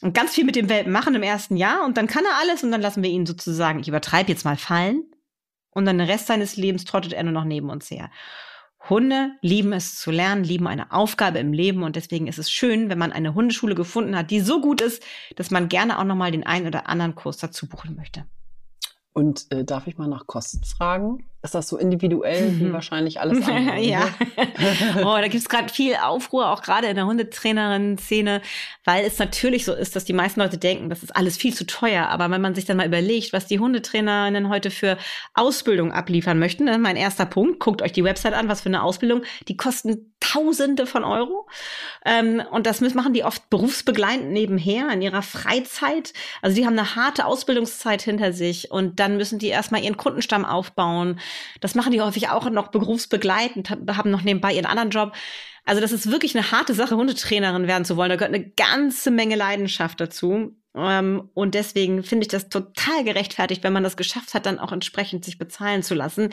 und ganz viel mit dem Welpen machen im ersten Jahr und dann kann er alles und dann lassen wir ihn sozusagen, ich übertreibe jetzt mal fallen und dann den Rest seines Lebens trottet er nur noch neben uns her. Hunde lieben es zu lernen, lieben eine Aufgabe im Leben und deswegen ist es schön, wenn man eine Hundeschule gefunden hat, die so gut ist, dass man gerne auch noch mal den einen oder anderen Kurs dazu buchen möchte. Und äh, darf ich mal nach Kosten fragen? Ist das so individuell wie mhm. wahrscheinlich alles andere? ja. oh, da gibt es gerade viel Aufruhr, auch gerade in der Hundetrainerin-Szene, weil es natürlich so ist, dass die meisten Leute denken, das ist alles viel zu teuer. Aber wenn man sich dann mal überlegt, was die Hundetrainerinnen heute für Ausbildung abliefern möchten, dann mein erster Punkt, guckt euch die Website an, was für eine Ausbildung, die kosten Tausende von Euro. Ähm, und das machen die oft berufsbegleitend nebenher in ihrer Freizeit. Also die haben eine harte Ausbildungszeit hinter sich und dann müssen die erstmal ihren Kundenstamm aufbauen das machen die häufig auch noch berufsbegleitend, haben noch nebenbei ihren anderen Job. Also das ist wirklich eine harte Sache, Hundetrainerin werden zu wollen. Da gehört eine ganze Menge Leidenschaft dazu. Ähm, und deswegen finde ich das total gerechtfertigt, wenn man das geschafft hat, dann auch entsprechend sich bezahlen zu lassen.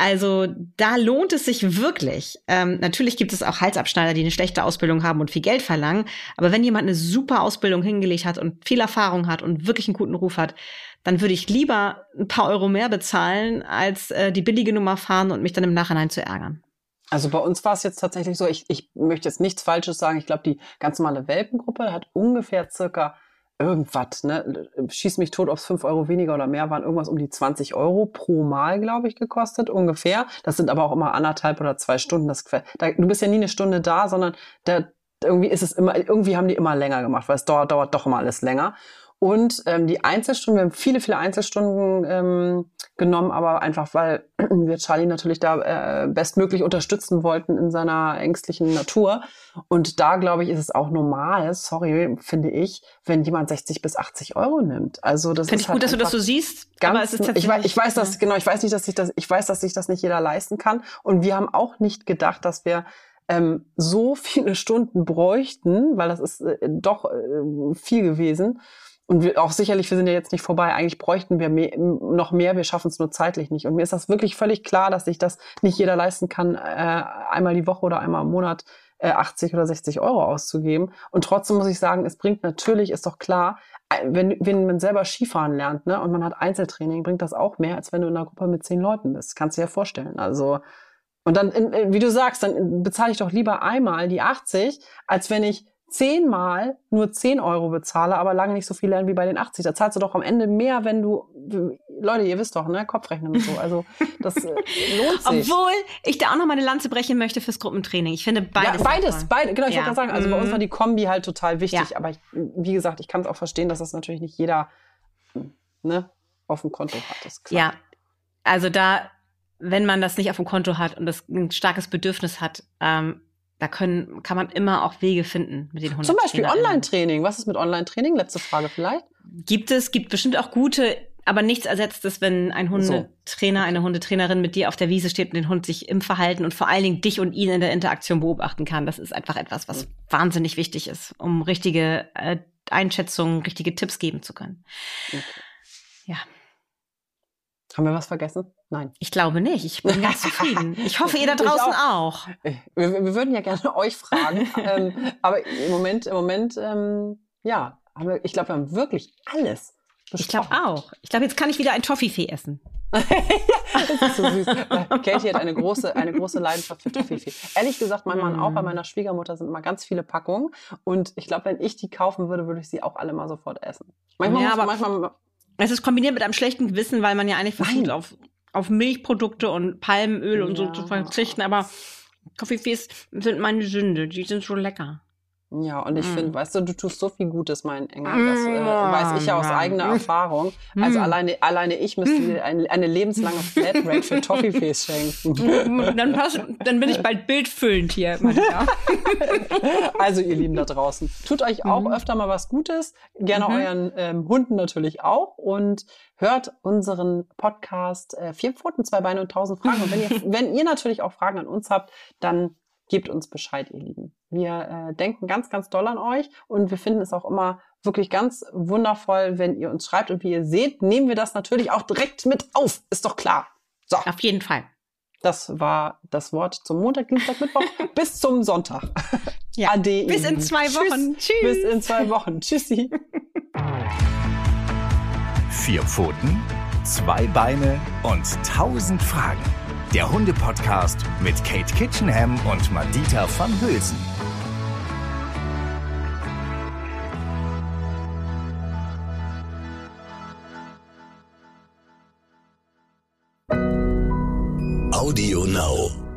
Also da lohnt es sich wirklich. Ähm, natürlich gibt es auch Halsabschneider, die eine schlechte Ausbildung haben und viel Geld verlangen. Aber wenn jemand eine super Ausbildung hingelegt hat und viel Erfahrung hat und wirklich einen guten Ruf hat, dann würde ich lieber ein paar Euro mehr bezahlen, als äh, die billige Nummer fahren und mich dann im Nachhinein zu ärgern. Also bei uns war es jetzt tatsächlich so, ich, ich möchte jetzt nichts Falsches sagen. Ich glaube, die ganz normale Welpengruppe hat ungefähr circa irgendwas, ne? Schieß mich tot, ob es 5 Euro weniger oder mehr waren, irgendwas um die 20 Euro pro Mal, glaube ich, gekostet, ungefähr. Das sind aber auch immer anderthalb oder zwei Stunden. Das, da, du bist ja nie eine Stunde da, sondern da, irgendwie ist es immer, irgendwie haben die immer länger gemacht, weil es dauert, dauert doch immer alles länger. Und ähm, die Einzelstunden, wir haben viele, viele Einzelstunden ähm, genommen, aber einfach, weil wir Charlie natürlich da äh, bestmöglich unterstützen wollten in seiner ängstlichen Natur. Und da, glaube ich, ist es auch normal, sorry, finde ich, wenn jemand 60 bis 80 Euro nimmt. Also das Finde ich halt gut, dass du das so siehst. Ganz, aber es ist ich, weiß, ich weiß, dass, genau, ich weiß nicht, dass ich das, ich weiß, dass sich das nicht jeder leisten kann. Und wir haben auch nicht gedacht, dass wir ähm, so viele Stunden bräuchten, weil das ist äh, doch äh, viel gewesen und wir auch sicherlich, wir sind ja jetzt nicht vorbei, eigentlich bräuchten wir mehr, noch mehr, wir schaffen es nur zeitlich nicht. Und mir ist das wirklich völlig klar, dass sich das nicht jeder leisten kann, äh, einmal die Woche oder einmal im Monat äh, 80 oder 60 Euro auszugeben. Und trotzdem muss ich sagen, es bringt natürlich, ist doch klar, äh, wenn, wenn man selber Skifahren lernt ne, und man hat Einzeltraining, bringt das auch mehr, als wenn du in einer Gruppe mit zehn Leuten bist. Kannst du dir ja vorstellen. Also und dann, wie du sagst, dann bezahle ich doch lieber einmal die 80, als wenn ich zehnmal nur 10 Euro bezahle, aber lange nicht so viel lernen wie bei den 80. Da zahlst du doch am Ende mehr, wenn du, Leute, ihr wisst doch, ne, Kopfrechnen und so. Also das äh, lohnt sich. Obwohl ich da auch noch mal eine Lanze brechen möchte fürs Gruppentraining. Ich finde beides. Ja, beides, beide, genau, ich ja. wollte gerade sagen, also bei uns mhm. war die Kombi halt total wichtig, ja. aber ich, wie gesagt, ich kann es auch verstehen, dass das natürlich nicht jeder ne, auf dem Konto hat. Das klar. Ja, also da, wenn man das nicht auf dem Konto hat und das ein starkes Bedürfnis hat, ähm, da können, kann man immer auch Wege finden mit den Hunden. Zum Beispiel Online-Training. Was ist mit Online-Training? Letzte Frage vielleicht. Gibt es, gibt bestimmt auch gute aber nichts ersetzt es, wenn ein Hundetrainer, eine Hundetrainerin mit dir auf der Wiese steht und den Hund sich im Verhalten und vor allen Dingen dich und ihn in der Interaktion beobachten kann. Das ist einfach etwas, was mhm. wahnsinnig wichtig ist, um richtige äh, Einschätzungen, richtige Tipps geben zu können. Okay. Ja. Haben wir was vergessen? Nein. Ich glaube nicht. Ich bin ganz zufrieden. Ich hoffe, ihr da draußen auch. auch. Wir, wir, würden ja gerne euch fragen. ähm, aber im Moment, im Moment, ähm, ja, wir, ich glaube, wir haben wirklich alles. Besprochen. Ich glaube auch. Ich glaube, jetzt kann ich wieder ein Toffifee essen. das ist so süß. Katie hat eine große, eine große Leidenschaft für Toffifee. Ehrlich gesagt, mein Mann auch. Bei mm. meiner Schwiegermutter sind immer ganz viele Packungen. Und ich glaube, wenn ich die kaufen würde, würde ich sie auch alle mal sofort essen. Manchmal, ja, aber manchmal es ist kombiniert mit einem schlechten Gewissen, weil man ja eigentlich versucht, auf, auf Milchprodukte und Palmöl ja. und so zu verzichten. Aber Toffifees sind meine Sünde. Die sind so lecker. Ja, und ich mm. finde, weißt du, du tust so viel Gutes, mein Engel. Das äh, weiß ich ja aus eigener Erfahrung. Also mm. alleine, alleine ich müsste dir eine, eine lebenslange Flatrate für Toffifees schenken. dann, pass, dann bin ich bald bildfüllend hier. also ihr Lieben da draußen, tut euch auch mhm. öfter mal was Gutes. Gerne mhm. euren ähm, Hunden natürlich auch. Und hört unseren Podcast äh, Vier Pfoten, zwei Beine und tausend Fragen. Und wenn ihr, wenn ihr natürlich auch Fragen an uns habt, dann gebt uns Bescheid, ihr Lieben. Wir äh, denken ganz, ganz doll an euch und wir finden es auch immer wirklich ganz wundervoll, wenn ihr uns schreibt. Und wie ihr seht, nehmen wir das natürlich auch direkt mit auf. Ist doch klar. So. Auf jeden Fall. Das war das Wort zum Montag, Dienstag, Mittwoch bis zum Sonntag. Ja. Ade. Bis in zwei Wochen. Tschüss. Tschüss. Bis in zwei Wochen. Tschüssi. Vier Pfoten, zwei Beine und tausend Fragen der Hunde-Podcast mit Kate Kitchenham und Madita van Hülsen. Audio Now.